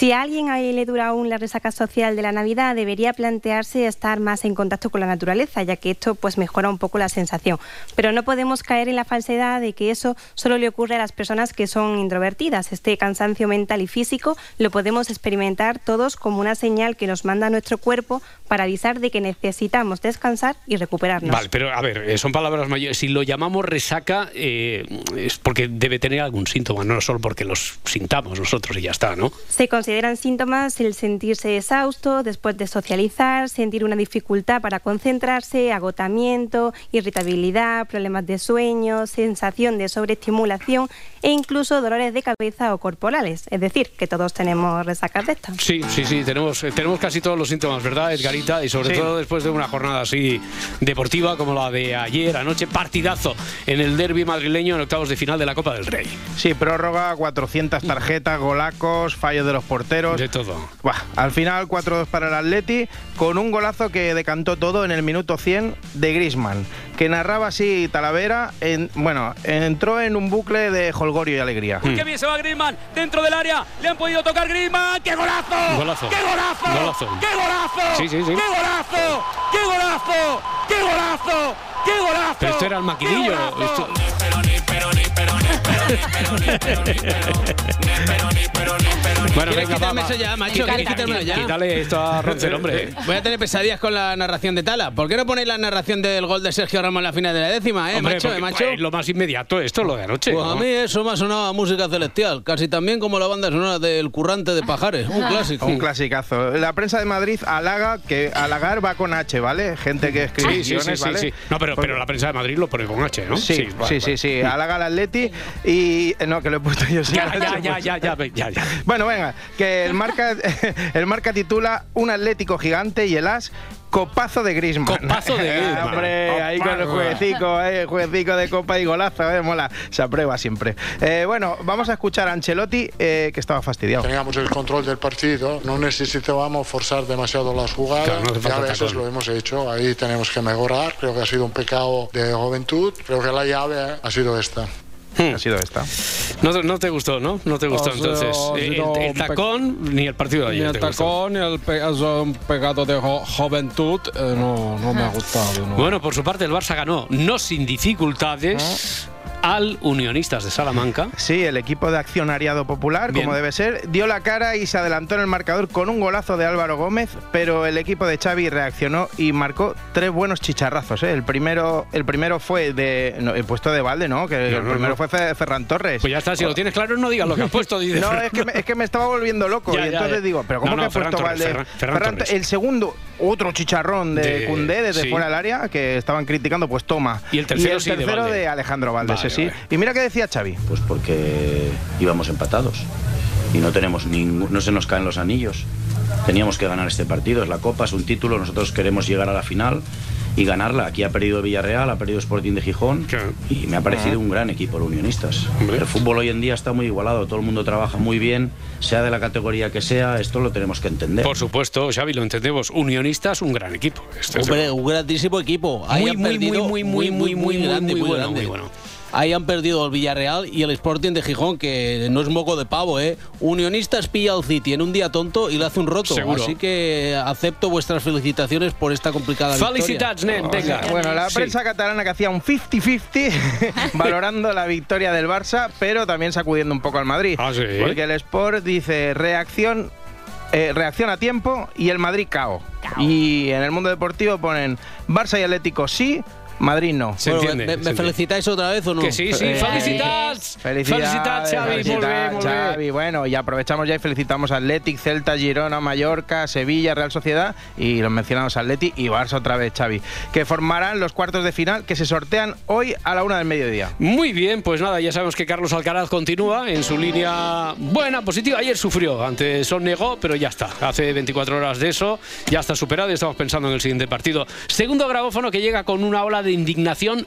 Si a alguien ahí le dura aún la resaca social de la Navidad, debería plantearse estar más en contacto con la naturaleza, ya que esto pues mejora un poco la sensación. Pero no podemos caer en la falsedad de que eso solo le ocurre a las personas que son introvertidas. Este cansancio mental y físico lo podemos experimentar todos como una señal que nos manda nuestro cuerpo para avisar de que necesitamos descansar y recuperarnos. Vale, pero a ver, eh, son palabras mayores. Si lo llamamos resaca, eh, es porque debe tener algún síntoma, no solo porque los sintamos nosotros y ya está, ¿no? Se consideran síntomas el sentirse exhausto después de socializar, sentir una dificultad para concentrarse, agotamiento, irritabilidad, problemas de sueño, sensación de sobreestimulación e incluso dolores de cabeza o corporales. Es decir, que todos tenemos resacas de estas. Sí, sí, sí, tenemos, eh, tenemos casi todos los síntomas, ¿verdad, Edgarita? Y sobre Sí. todo después de una jornada así deportiva como la de ayer, anoche, partidazo en el derby madrileño en octavos de final de la Copa del Rey. Sí, prórroga, 400 tarjetas, golacos, fallos de los porteros. De todo. Buah, al final 4-2 para el Atleti, con un golazo que decantó todo en el minuto 100 de Grisman, que narraba así Talavera, en, bueno, entró en un bucle de holgorio y alegría. Mm. Qué bien se va Griezmann dentro del área. Le han podido tocar Griezmann. ¡Qué golazo! Golazo. ¡Qué golazo! Golazo. ¡Qué golazo! Sí, sí, sí. ¡Qué golazo! ¡Qué golazo! ¡Qué golazo! ¡Qué golazo! Pero esto era el maquinillo. Esto- Bueno, ¿Quieres venga, quitarme va, eso ya, macho? Quita- ¿Quieres quitármelo ya? Quítale esto a Roncero, hombre. Voy a tener pesadillas con la narración de Tala. ¿Por qué no ponéis la narración del gol de Sergio Ramos en la final de la décima, eh, Hombre, macho? porque, eh, macho? pues, lo más inmediato, esto, lo de anoche. Pues a mí eso me ha sonado a música celestial, casi también como la banda sonora del Currante de Pajares, un clásico. Un clasicazo. La prensa de Madrid halaga que halagar va con H, ¿vale? Gente que escribe Sí, sí, sí, sí, ¿vale? sí. No, pero, pero la prensa de Madrid lo pone con H, ¿no? Sí, sí, vale, sí, sí, vale. Halaga al Atleti y... eh, No, que lo he puesto yo. sí. Ya, ya, ya, ya, ya, ya, ya. Bueno, venga, que el marca, el marca titula Un Atlético gigante y el as Copazo de Griezmann. Copazo de Griezmann. Hombre, ahí con el Copazo. jueguecico, eh, jueguecico de copa y golazo, eh, mola. Se aprueba siempre. Eh, bueno, vamos a escuchar a Ancelotti, eh, que estaba fastidiado. Teníamos el control del partido, no necesitábamos forzar demasiado las jugadas. Claro, no hace y a veces tacón. lo hemos hecho, ahí tenemos que mejorar. Creo que ha sido un pecado de juventud. Creo que la llave ha sido esta. Ha sido esta. No, no te gustó, ¿no? No te gustó entonces. Eh, el, el tacón ni el partido de Ni ayer. el te gustó. tacón, ni el pe- un pecado de jo- juventud, eh, no, no me ha gustado. no. Bueno, por su parte, el Barça ganó, no sin dificultades, al Unionistas de Salamanca. Sí, el equipo de accionariado popular, Bien. como debe ser, dio la cara y se adelantó en el marcador con un golazo de Álvaro Gómez, pero el equipo de Xavi reaccionó y marcó tres buenos chicharrazos. ¿eh? El primero el primero fue de no, el puesto de Valde, ¿no? Que No, el no, primero fue Fe- Ferran Torres. Pues ya está, si lo tienes claro, no digas lo que has puesto. dice No, es que, me, es que me estaba volviendo loco. Ya, y entonces ya. digo, ¿pero cómo que ha puesto Torres, Valde? Ferran- Ferran Ferran Torres. el segundo, otro chicharrón de, De- Cundé desde sí. fuera del área, que estaban criticando, pues toma. Y el tercero sí, de tercero Valde. de Alejandro Valde, Vale, ese sí. Y mira qué decía Xavi. Pues porque íbamos empatados y no tenemos ningún, no se nos caen los anillos. Teníamos que ganar este partido, es la Copa, es un título, nosotros queremos llegar a la final y ganarla. Aquí ha perdido Villarreal, ha perdido Sporting de Gijón y me ha parecido un gran equipo los unionistas. El fútbol hoy en día está muy igualado, todo el mundo trabaja muy bien, sea de la categoría que sea, esto lo tenemos que entender. Por supuesto, Xavi, lo entendemos. Unionistas, un gran equipo. Este es un grandísimo equipo. Ahí Muy, muy, muy, muy, muy, muy, muy, grande, muy muy bueno, grande. muy bueno. Ahí han perdido el Villarreal y el Sporting de Gijón, que no es moco de pavo, ¿eh? Unionistas pilla al City en un día tonto y le hace un roto. Seguro. Así que acepto vuestras felicitaciones por esta complicada victoria. Felicitats, nen, venga. Bueno, la Sí. prensa catalana que hacía un 50-50 valorando la victoria del Barça, pero también sacudiendo un poco al Madrid. Ah, sí. Porque el Sport dice reacción, eh, reacción a tiempo y el Madrid cao. Y en el mundo deportivo ponen Barça y Atlético sí, Madrid no. Se Bueno, entiende, ¿me, se me entiende. felicitáis otra vez o no? Que sí, sí. Eh, Felicitats. Felicidades, Felicitats, Xavi. Molt bé, felicidades, molt bé. Xavi. Bueno, y aprovechamos ya y felicitamos a Athletic, Celta, Girona, Mallorca, Sevilla, Real Sociedad y los mencionados Atleti y Barça otra vez, Xavi, que formarán los cuartos de final que se sortean hoy a la una del mediodía. Muy bien, pues nada, ya sabemos que Carlos Alcaraz continúa en su línea buena, positiva. Ayer sufrió ante Son negó, pero ya está. Hace 24 horas de eso, ya está superado y estamos pensando en el siguiente partido. Segundo grabófono que llega con una ola de indignación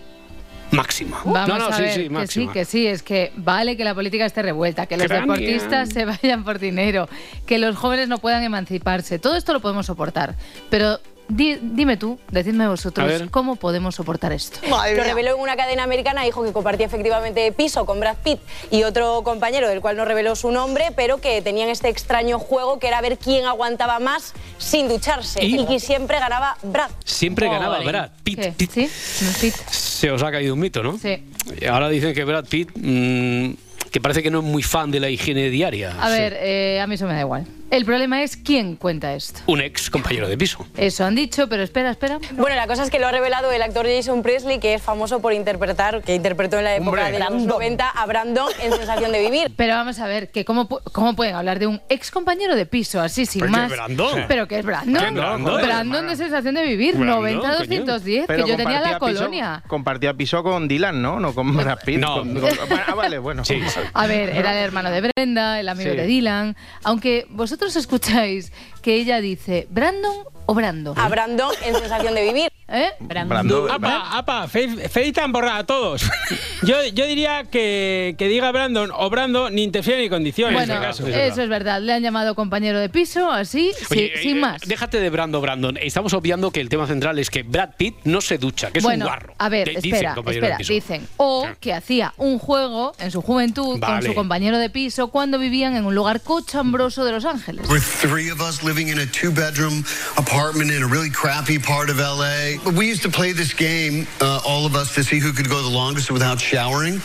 máxima. Vamos no, no, a sí, ver, sí, que máxima. sí, que sí, es que vale que la política esté revuelta, que los deportistas se vayan por dinero, que los jóvenes no puedan emanciparse, todo esto lo podemos soportar, pero di- dime tú, decidme vosotros. ¿cómo podemos soportar esto? Lo reveló en una cadena americana, dijo que compartía efectivamente piso con Brad Pitt y otro compañero del cual no reveló su nombre, pero que tenían este extraño juego que era ver quién aguantaba más sin ducharse ¿Y? y, que siempre ganaba Brad. Siempre ganaba. Brad Pitt. ¿Qué? ¿Sí? ¿No es Pitt? Se os ha caído un mito, ¿no? Sí. Ahora dicen que Brad Pitt, mm, que parece que no es muy fan de la higiene diaria. A ver, eh, a mí eso me da igual. El problema es quién cuenta esto. Un ex compañero de piso. Eso han dicho, pero espera, espera. Bueno, la cosa es que lo ha revelado el actor Jason Presley, que es famoso por interpretar, que interpretó en la época Hombre. de los Brandon. 90 a Brandon en Sensación de Vivir. Pero vamos a ver, que cómo, cómo pueden hablar de un ex compañero de piso así sin Pero que más. Brandon. Pero que es Brandon. ¿Qué Brandon? Brandon de sensación de vivir, Brandon, 90-210, Pero que yo tenía la piso- colonia. compartía piso con Dylan, ¿no? No con Brad Pitt. No. con- con- ah, vale, bueno. A ver, era el hermano de Brenda, el amigo Sí. de Dylan. Aunque vosotros escucháis que ella dice Brandon o Brando. A Brandon en Sensación de Vivir. ¿Eh? Brando- Apa, apa, fe- felicitan borrar a todos. Yo, yo diría que, que diga Brandon o Brando ni interfiere ni condiciona Bueno, en este caso. eso es verdad. Le han llamado compañero de piso, así, Oye, sí, sin eh, más. Déjate de Brando Brandon. Estamos obviando que el tema central es que Brad Pitt no se ducha, que es bueno, un guarro. a ver, De- dicen, espera, compañero de espera, piso. dicen. O que hacía un juego en su juventud con Vale. su compañero de piso cuando vivían en un lugar cochambroso de Los Ángeles. Living in a two bedroom apartment in a really crappy part of LA. But we used to play this game, uh, all of us, to see who could go the longest without showering.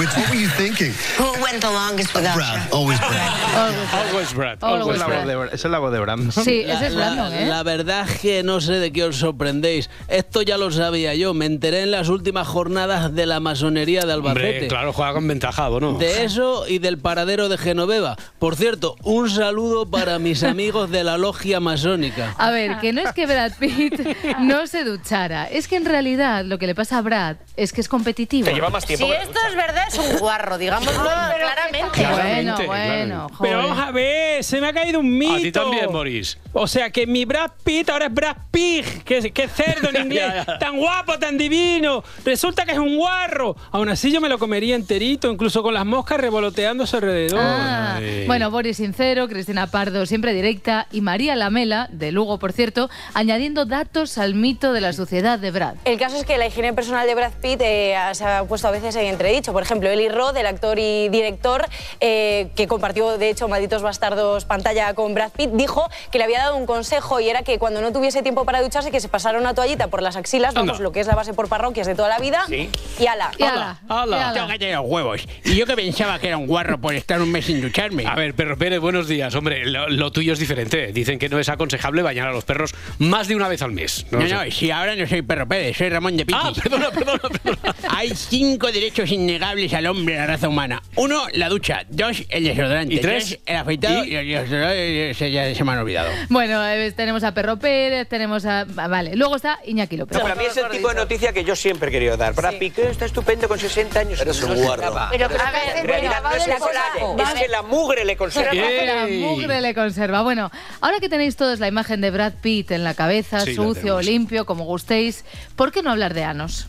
Which, what were you thinking? Who went the longest without Brad, always Brad. Always Brad. Always Esa es la voz de- esa es la voz de Brandon. Sí, ese es la- Brandon, ¿eh? La verdad es que no sé de qué os sorprendéis. Esto ya lo sabía yo. Me enteré en las últimas jornadas de la masonería de Albacete. Hombre, claro, juega con ventaja, ¿no? De eso y del paradero de Genoveva. Por cierto, un saludo para mis amigos de la logia masónica. A ver, que no es que Brad Pitt no se duchara, es que en realidad lo que le pasa a Brad es que es competitivo. Si esto es verdad, es un guarro, digámoslo claramente. Bueno, bueno, Pero joder. vamos a ver, se me ha caído un mito. A ti también, Boris. O sea, que mi Brad Pitt ahora es Brad Pig, que, es- que es cerdo en inglés. Ya, ya. Tan guapo, tan divino. Resulta que es un guarro. Aún así yo me lo comería enterito, incluso con las moscas revoloteando a su alrededor. Ah, bueno, Boris Sincero, Cristina Pardo, siempre directa, y María Lamela, de Lugo, por cierto, añadiendo datos al mito de la suciedad de Brad. El caso es que la higiene personal de Brad Pitt eh, se ha puesto a veces en entredicho. Por ejemplo, Eli Roth, el actor y director, eh, que compartió, de hecho, Malditos Bastardos pantalla con Brad Pitt, dijo que le había dado un consejo y era que cuando no tuviese tiempo para ducharse, que se pasara una toallita por las axilas, vamos, Anda. lo que es la base por parroquias de toda la vida, y ala. Y ala, y ala. Tengo que tener los huevos. Y yo que pensaba que era un guarro por estar un mes sin ducharme. A ver, perro Pérez, buenos días. Hombre, lo, lo tuyo es diferente. Dicen que no es aconsejable bañar a los perros más de una vez al mes. No, no, si ahora no soy perro Pérez, soy Ramón de Pitis. Ah, perdona, perdona, Hay cinco derechos innegables al hombre, a la raza humana. Uno, la ducha. Dos, el desodorante. ¿Y tres? el afeitado. Y, el desodorante, se, ya se me han olvidado. Bueno, eh, tenemos a Perro Pérez, tenemos a... ah, Vale, luego está Iñaki López. No, para mí es el tipo de noticia que yo siempre he querido dar. Para Piqué está estupendo con 60 años. Eres un guarro. Pero que En hace realidad no es el es que la mugre le conserva. La mugre le conserva. Bueno, ahora que tenéis todos la imagen de Brad Pitt en la cabeza, Sí, la sucio, tenemos. limpio, como gustéis, ¿por qué no hablar de Anos?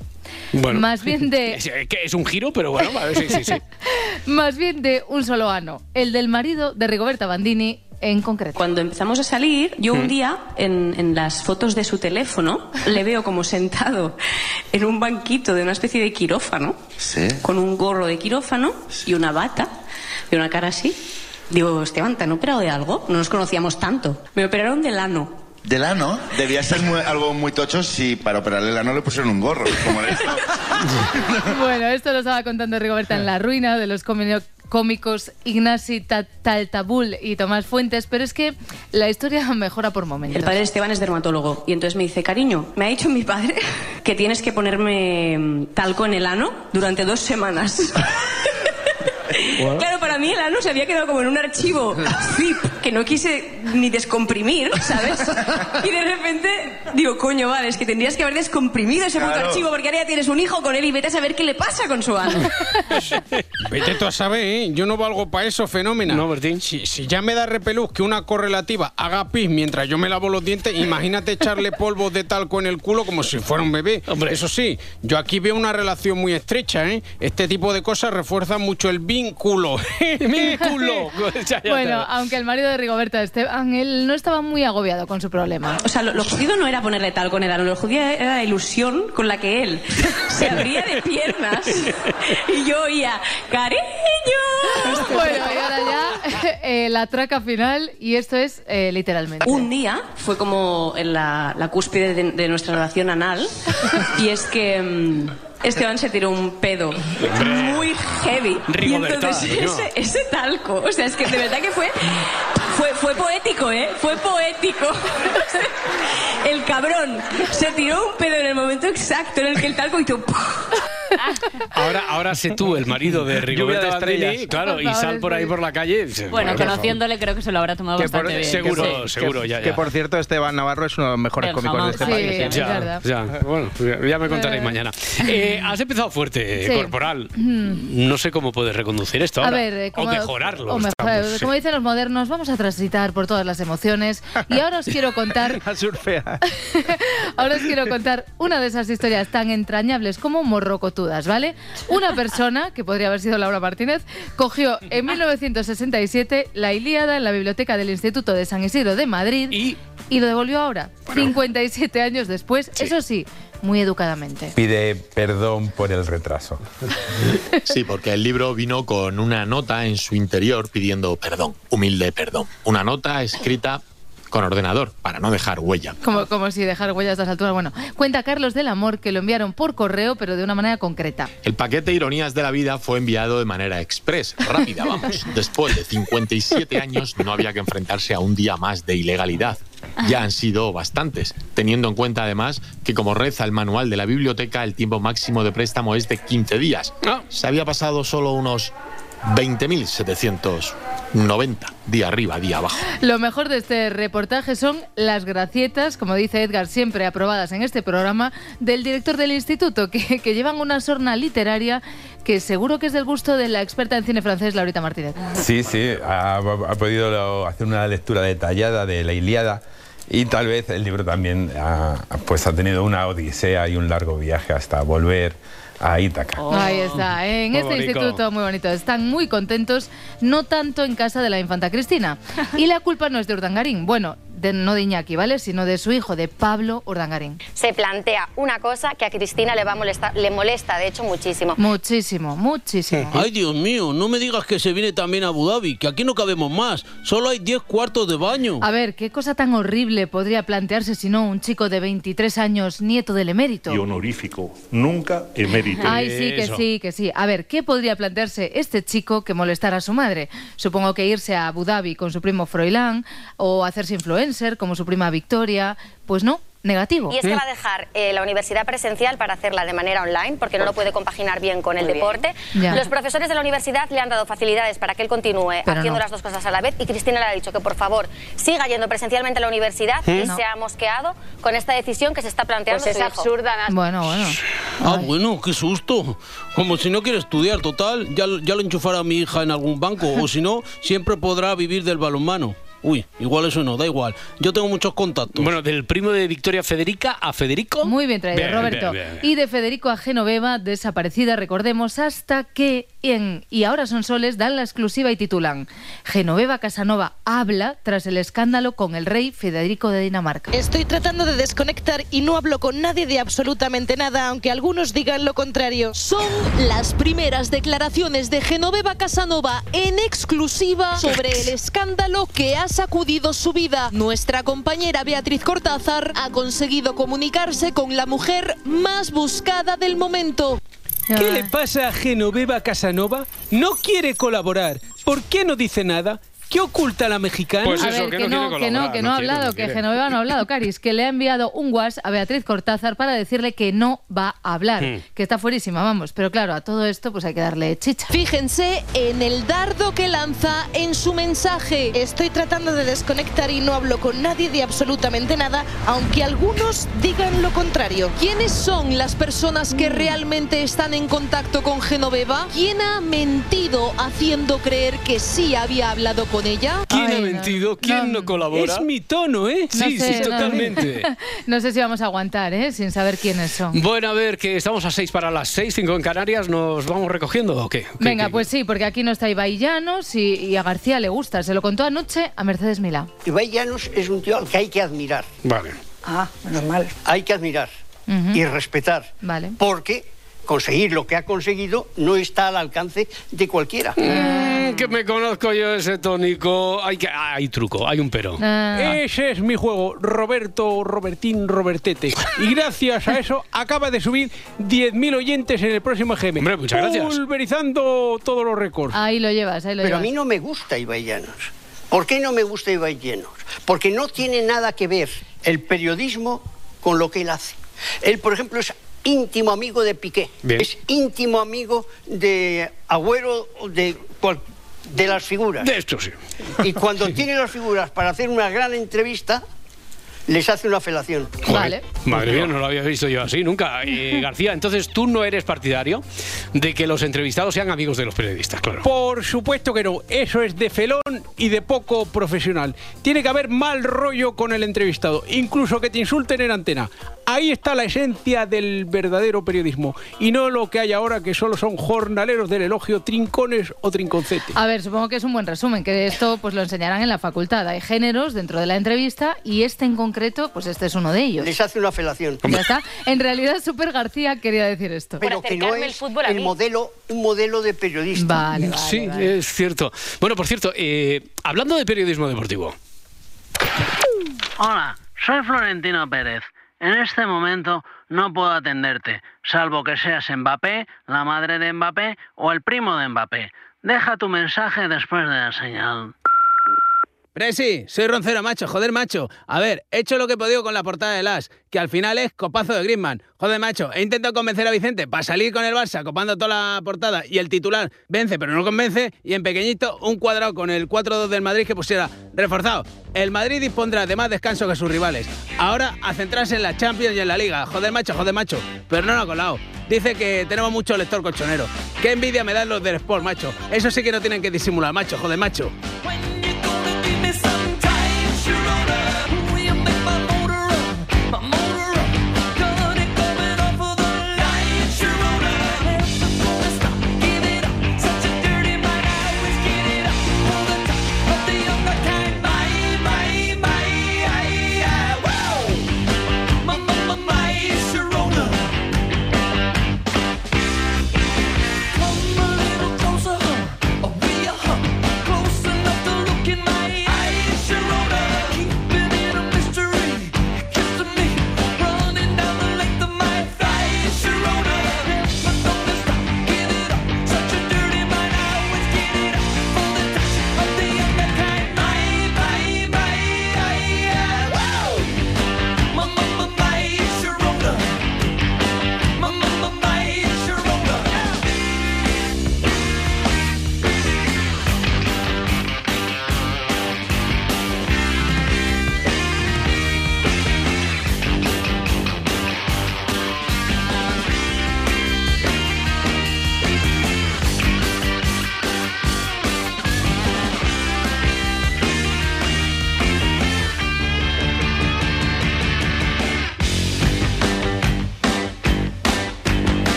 Bueno. Más bien de- Es, que es un giro, pero bueno, vale, sí, sí, sí. Más bien de un solo ano, el del marido de Rigoberta Bandini en concreto. Cuando empezamos a salir, yo un Mm. día en, en las fotos de su teléfono le veo como sentado en un banquito de una especie de quirófano, Sí. con un gorro de quirófano y una bata y una cara así. Digo, Esteban, ¿te han operado de algo? No nos conocíamos tanto. Me operaron del ano. Del ano, debía ser muy- algo muy tocho si para operarle el ano le pusieron un gorro. Como esto. Bueno, esto lo estaba contando Rigoberta en La Ruina de los cómicos Ignasi Ta- Taltabul y Tomás Fuentes, pero es que la historia mejora por momentos. El padre de Esteban es dermatólogo y entonces me dice, cariño, me ha dicho mi padre que tienes que ponerme mm, talco en el ano durante dos semanas. Claro, para mí el ano se había quedado como en un archivo zip que no quise ni descomprimir, ¿sabes? Y de repente digo, coño, vale, es que tendrías que haber descomprimido ese puto Claro. archivo porque ahora ya tienes un hijo con él y vete a saber qué le pasa con su ano. Vete tú a saber, ¿eh? Yo no valgo para eso, fenómeno. No, Bertín. Si, si ya me da repelús que una correlativa haga pis mientras yo me lavo los dientes, imagínate echarle polvo de talco en el culo como si fuera un bebé. Hombre. Eso sí, yo aquí veo una relación muy estrecha, ¿eh? Este tipo de cosas refuerzan mucho el vínculo. ¡Vínculo! Ya, ya, Bueno, aunque el marido de Rigoberta Esteban, él no estaba muy agobiado con su problema. O sea, lo, lo jodido no era ponerle talco en el ano, lo jodido era la ilusión con la que él se abría de piernas y yo oía, cariño. Bueno, y ahora ya eh, la traca final, y esto es eh, literalmente. Un día fue como en la, la cúspide de, de nuestra relación anal y es que mm, Esteban se tiró un pedo muy heavy. Y entonces ese, ese talco, o sea, es que de verdad que fue, fue, fue poético, ¿eh? Fue poético. El cabrón se tiró un pedo en el momento exacto en el que el talco hizo... Ahora, ahora sé tú, el marido de Rigoberta Bandini, claro, Por y sal por ahí sí. por la calle. Bueno, por conociéndole creo que se lo habrá tomado Que por- bastante bien. seguro, que- seguro, que- ya, ya. Que por cierto, Esteban Navarro es uno de los mejores El cómicos de este jamón. país. Sí, ¿eh? es Ya, ya, bueno, ya me contaréis Eh. mañana. Eh, has empezado fuerte, Sí. corporal. Mm. No sé cómo puedes reconducir esto A ahora. ver, eh, o mejorarlo. o mejor- estamos, sí. como dicen los modernos, vamos a transitar por todas las emociones. Y ahora os quiero contar, A surfear. ahora os quiero contar una de esas historias tan entrañables como ¿vale? Una persona, que podría haber sido Laura Martínez, cogió en 1967 la Ilíada en la biblioteca del Instituto de San Isidro de Madrid y, lo devolvió ahora, 57 años después, eso sí, muy educadamente. Pide perdón por el retraso. Sí, porque el libro vino con una nota en su interior pidiendo perdón, humilde perdón. Una nota escrita con ordenador para no dejar huella. Como, como si dejar huellas a estas alturas. Bueno, cuenta Carlos del Amor que lo enviaron por correo, pero de una manera concreta. El paquete Ironías de la Vida fue enviado de manera express, rápida, vamos. Después de 57 años no había que enfrentarse a un día más de ilegalidad. Ya han sido bastantes, teniendo en cuenta además que como reza el manual de la biblioteca, el tiempo máximo de préstamo es de 15 días. Se había pasado solo unos 20.790, día arriba, día abajo. Lo mejor de este reportaje son las gracietas, como dice Edgar, siempre aprobadas en este programa, del director del instituto, que, que llevan una sorna literaria que seguro que es del gusto de la experta en cine francés, Laurita Martínez. Sí, sí, ha, ha podido hacer una lectura detallada de la Ilíada y tal vez el libro también ha, pues ha tenido una odisea y un largo viaje hasta volver a Ítaca. Ahí está, ¿eh? en Muy este bonito. instituto muy bonito. Están muy contentos, no tanto en casa de la infanta Cristina. Y la culpa no es de Urdangarín, bueno, de- no de Iñaki, ¿vale? Sino de su hijo, de Pablo Urdangarín. se plantea una cosa que a Cristina le va a molestar, le molesta de hecho muchísimo. Muchísimo, muchísimo. Ay, Dios mío, no me digas que se viene también a Abu Dhabi, que aquí no cabemos más. Solo hay 10 cuartos de baño. A ver, ¿qué cosa tan horrible podría plantearse si no un chico de 23 años, nieto del emérito? y honorífico, nunca emérito. Ay, sí, que sí, que sí. A ver, ¿qué podría plantearse este chico que molestara a su madre? Supongo que irse a Abu Dhabi con su primo Froilán o hacerse influencer como su prima Victoria. Pues no, negativo. Y es que va a dejar eh, la universidad presencial para hacerla de manera online, porque no lo puede compaginar bien con el Muy deporte. Ya. Los profesores de la universidad le han dado facilidades para que él continúe Pero haciendo no. las dos cosas a la vez y Cristina le ha dicho que por favor siga yendo presencialmente a la universidad ¿Mm? y No. se ha mosqueado con esta decisión que se está planteando Pues es hijo. absurda, Nas- Bueno, bueno. Ah, bueno, qué susto. Como si no quiere estudiar, total. Ya, ya lo enchufará mi hija en algún banco. O si no, siempre podrá vivir del balonmano. Uy, igual eso no, da igual. Yo tengo muchos contactos. Bueno, del primo de Victoria Federica a Federico. Muy bien traído, Bien, Roberto. bien, bien. Y de Federico a Genoveva, desaparecida, recordemos, hasta que en Y ahora son soles dan la exclusiva y titulan Genoveva Casanova habla tras el escándalo con el rey Federico de Dinamarca. Estoy tratando de desconectar y no hablo con nadie de absolutamente nada, aunque algunos digan lo contrario. Son las primeras declaraciones de Genoveva Casanova en exclusiva sobre el escándalo que ha sacudido su vida. Nuestra compañera Beatriz Cortázar ha conseguido comunicarse con la mujer más buscada del momento. ¿Qué le pasa a Genoveva Casanova? No quiere colaborar. ¿Por qué no dice nada? ¿Qué oculta la mexicana? Pues a ver, que, no, que no, que no ha hablado, que Genoveva no ha hablado, Caris, que le ha enviado un WhatsApp a Beatriz Cortázar para decirle que no va a hablar, Hmm. que está fuerísima, vamos. Pero claro, a todo esto pues hay que darle chicha. Fíjense en el dardo que lanza en su mensaje. Estoy tratando de desconectar y no hablo con nadie de absolutamente nada, aunque algunos digan lo contrario. ¿Quiénes son las personas que realmente están en contacto con Genoveva? ¿Quién ha mentido haciendo creer que sí había hablado con ella? ¿Quién ha mentido? ¿Quién no, colabora? Es mi tono, ¿eh? No Sí, sé, sí, no- totalmente. No sé si vamos a aguantar, ¿eh? Sin saber quiénes son. Bueno, a ver, que estamos a seis para las seis, cinco en Canarias, ¿nos vamos recogiendo o qué? ¿Qué- Venga, qué- pues sí, porque aquí no está Ibai Llanos y, y a García le gusta. Se lo contó anoche a Mercedes Milá. Ibai Llanos es un tío al que hay que admirar. Vale. Ah, menos mal. Hay que admirar y respetar. Vale. Porque conseguir lo que ha conseguido no está al alcance de cualquiera. Mm, que me conozco yo ese tónico. Hay, que, hay truco, hay un pero. Ah. Ese es mi juego, Roberto, Robertín, Robertete. Y gracias a eso acaba de subir 10.000 oyentes en el próximo GM. Hombre, muchas gracias. Pulverizando todos los récords. Ahí lo llevas, ahí lo Pero a llevas. mí no me gusta Ibai Llanos. ¿Por qué no me gusta Ibai Llanos? Porque no tiene nada que ver el periodismo con lo que él hace. Él, por ejemplo, es íntimo amigo de Piqué. Bien. Es íntimo amigo de Agüero, de, de las figuras. De esto sí. Y cuando tiene las figuras para hacer una gran entrevista, les hace una felación. Joder, Madre mía, no lo había visto yo así nunca. Eh, García, entonces tú no eres partidario de que los entrevistados sean amigos de los periodistas, claro. Por supuesto que no, eso es de felón y de poco profesional. Tiene que haber mal rollo con el entrevistado, incluso que te insulten en antena. Ahí está la esencia del verdadero periodismo y no lo que hay ahora que solo son jornaleros del elogio, trincones o trinconcetes. A ver, supongo que es un buen resumen, que esto pues lo enseñarán en la facultad. Hay géneros dentro de la entrevista y este en concreto, pues este es uno de ellos. Les hace una felación. Ya está. En realidad, Super García quería decir esto. Pero que no es el modelo, un modelo de periodista. Vale, vale, sí, es cierto. Bueno, por cierto, eh, hablando de periodismo deportivo. Hola, soy Florentino Pérez. En este momento no puedo atenderte, salvo que seas Mbappé, la madre de Mbappé o el primo de Mbappé. Deja tu mensaje después de la señal. Presi, soy Roncero, macho, joder, macho. A ver, he hecho lo que he podido con la portada de Las, que al final es copazo de Griezmann. Joder, macho, he intentado convencer a Vicente para salir con el Barça copando toda la portada y el titular vence pero no convence y en pequeñito un cuadrado con el 4-2 del Madrid que pusiera reforzado. El Madrid dispondrá de más descanso que sus rivales. Ahora a centrarse en la Champions y en la Liga. Joder, macho, joder, macho. Pero no lo ha colado. Dice que tenemos mucho lector colchonero. Qué envidia me dan los del Sport, macho. Eso sí que no tienen que disimular, macho, joder, macho.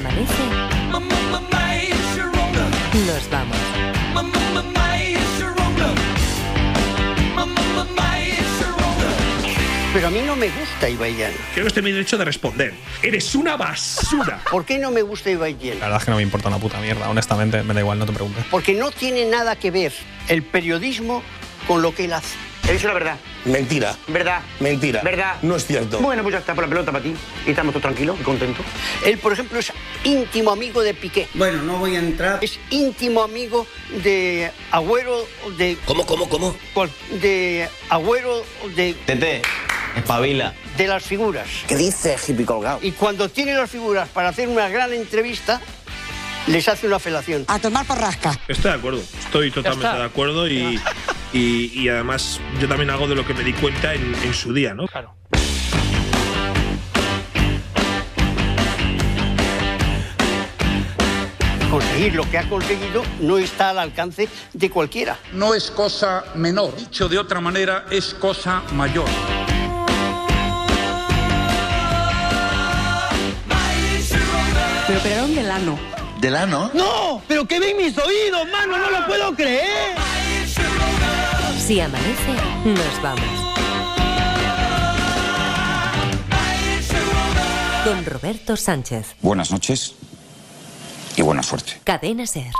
amanece, nos vamos. Pero a mí no me gusta Ibaian. Creo que estoy mi derecho de responder. Eres una basura. ¿Por qué no me gusta Ibaian? La verdad es que no me importa una puta mierda, honestamente, me da igual, no te preocupes. Porque no tiene nada que ver el periodismo con lo que él hace. He dicho la verdad. Mentira. ¿Verdad? Mentira. ¿Verdad? No es cierto. Bueno, pues ya está, por la pelota para ti. Y estamos todos tranquilos y contentos. Él, por ejemplo, es íntimo amigo de Piqué. Bueno, no voy a entrar. Es íntimo amigo de Agüero de... ¿Cómo, cómo, cómo? De Agüero de... Tete, espabila. de las figuras. ¿Qué dices, hippie colgado? Y cuando tiene las figuras para hacer una gran entrevista, les hace una felación. A tomar por rasca. Estoy de acuerdo. Estoy totalmente de acuerdo y, y, y además yo también hago de lo que me di cuenta en, en su día, ¿no? Claro. Conseguir lo que ha conseguido no está al alcance de cualquiera. No es cosa menor. Dicho de otra manera, es cosa mayor. Me operaron del ano. ¿Del ano? ¡No! ¡Pero que ven mis oídos, mano! ¡No lo puedo creer! Si amanece, nos vamos. Con Roberto Sánchez. Buenas noches y buena suerte. Cadena Ser.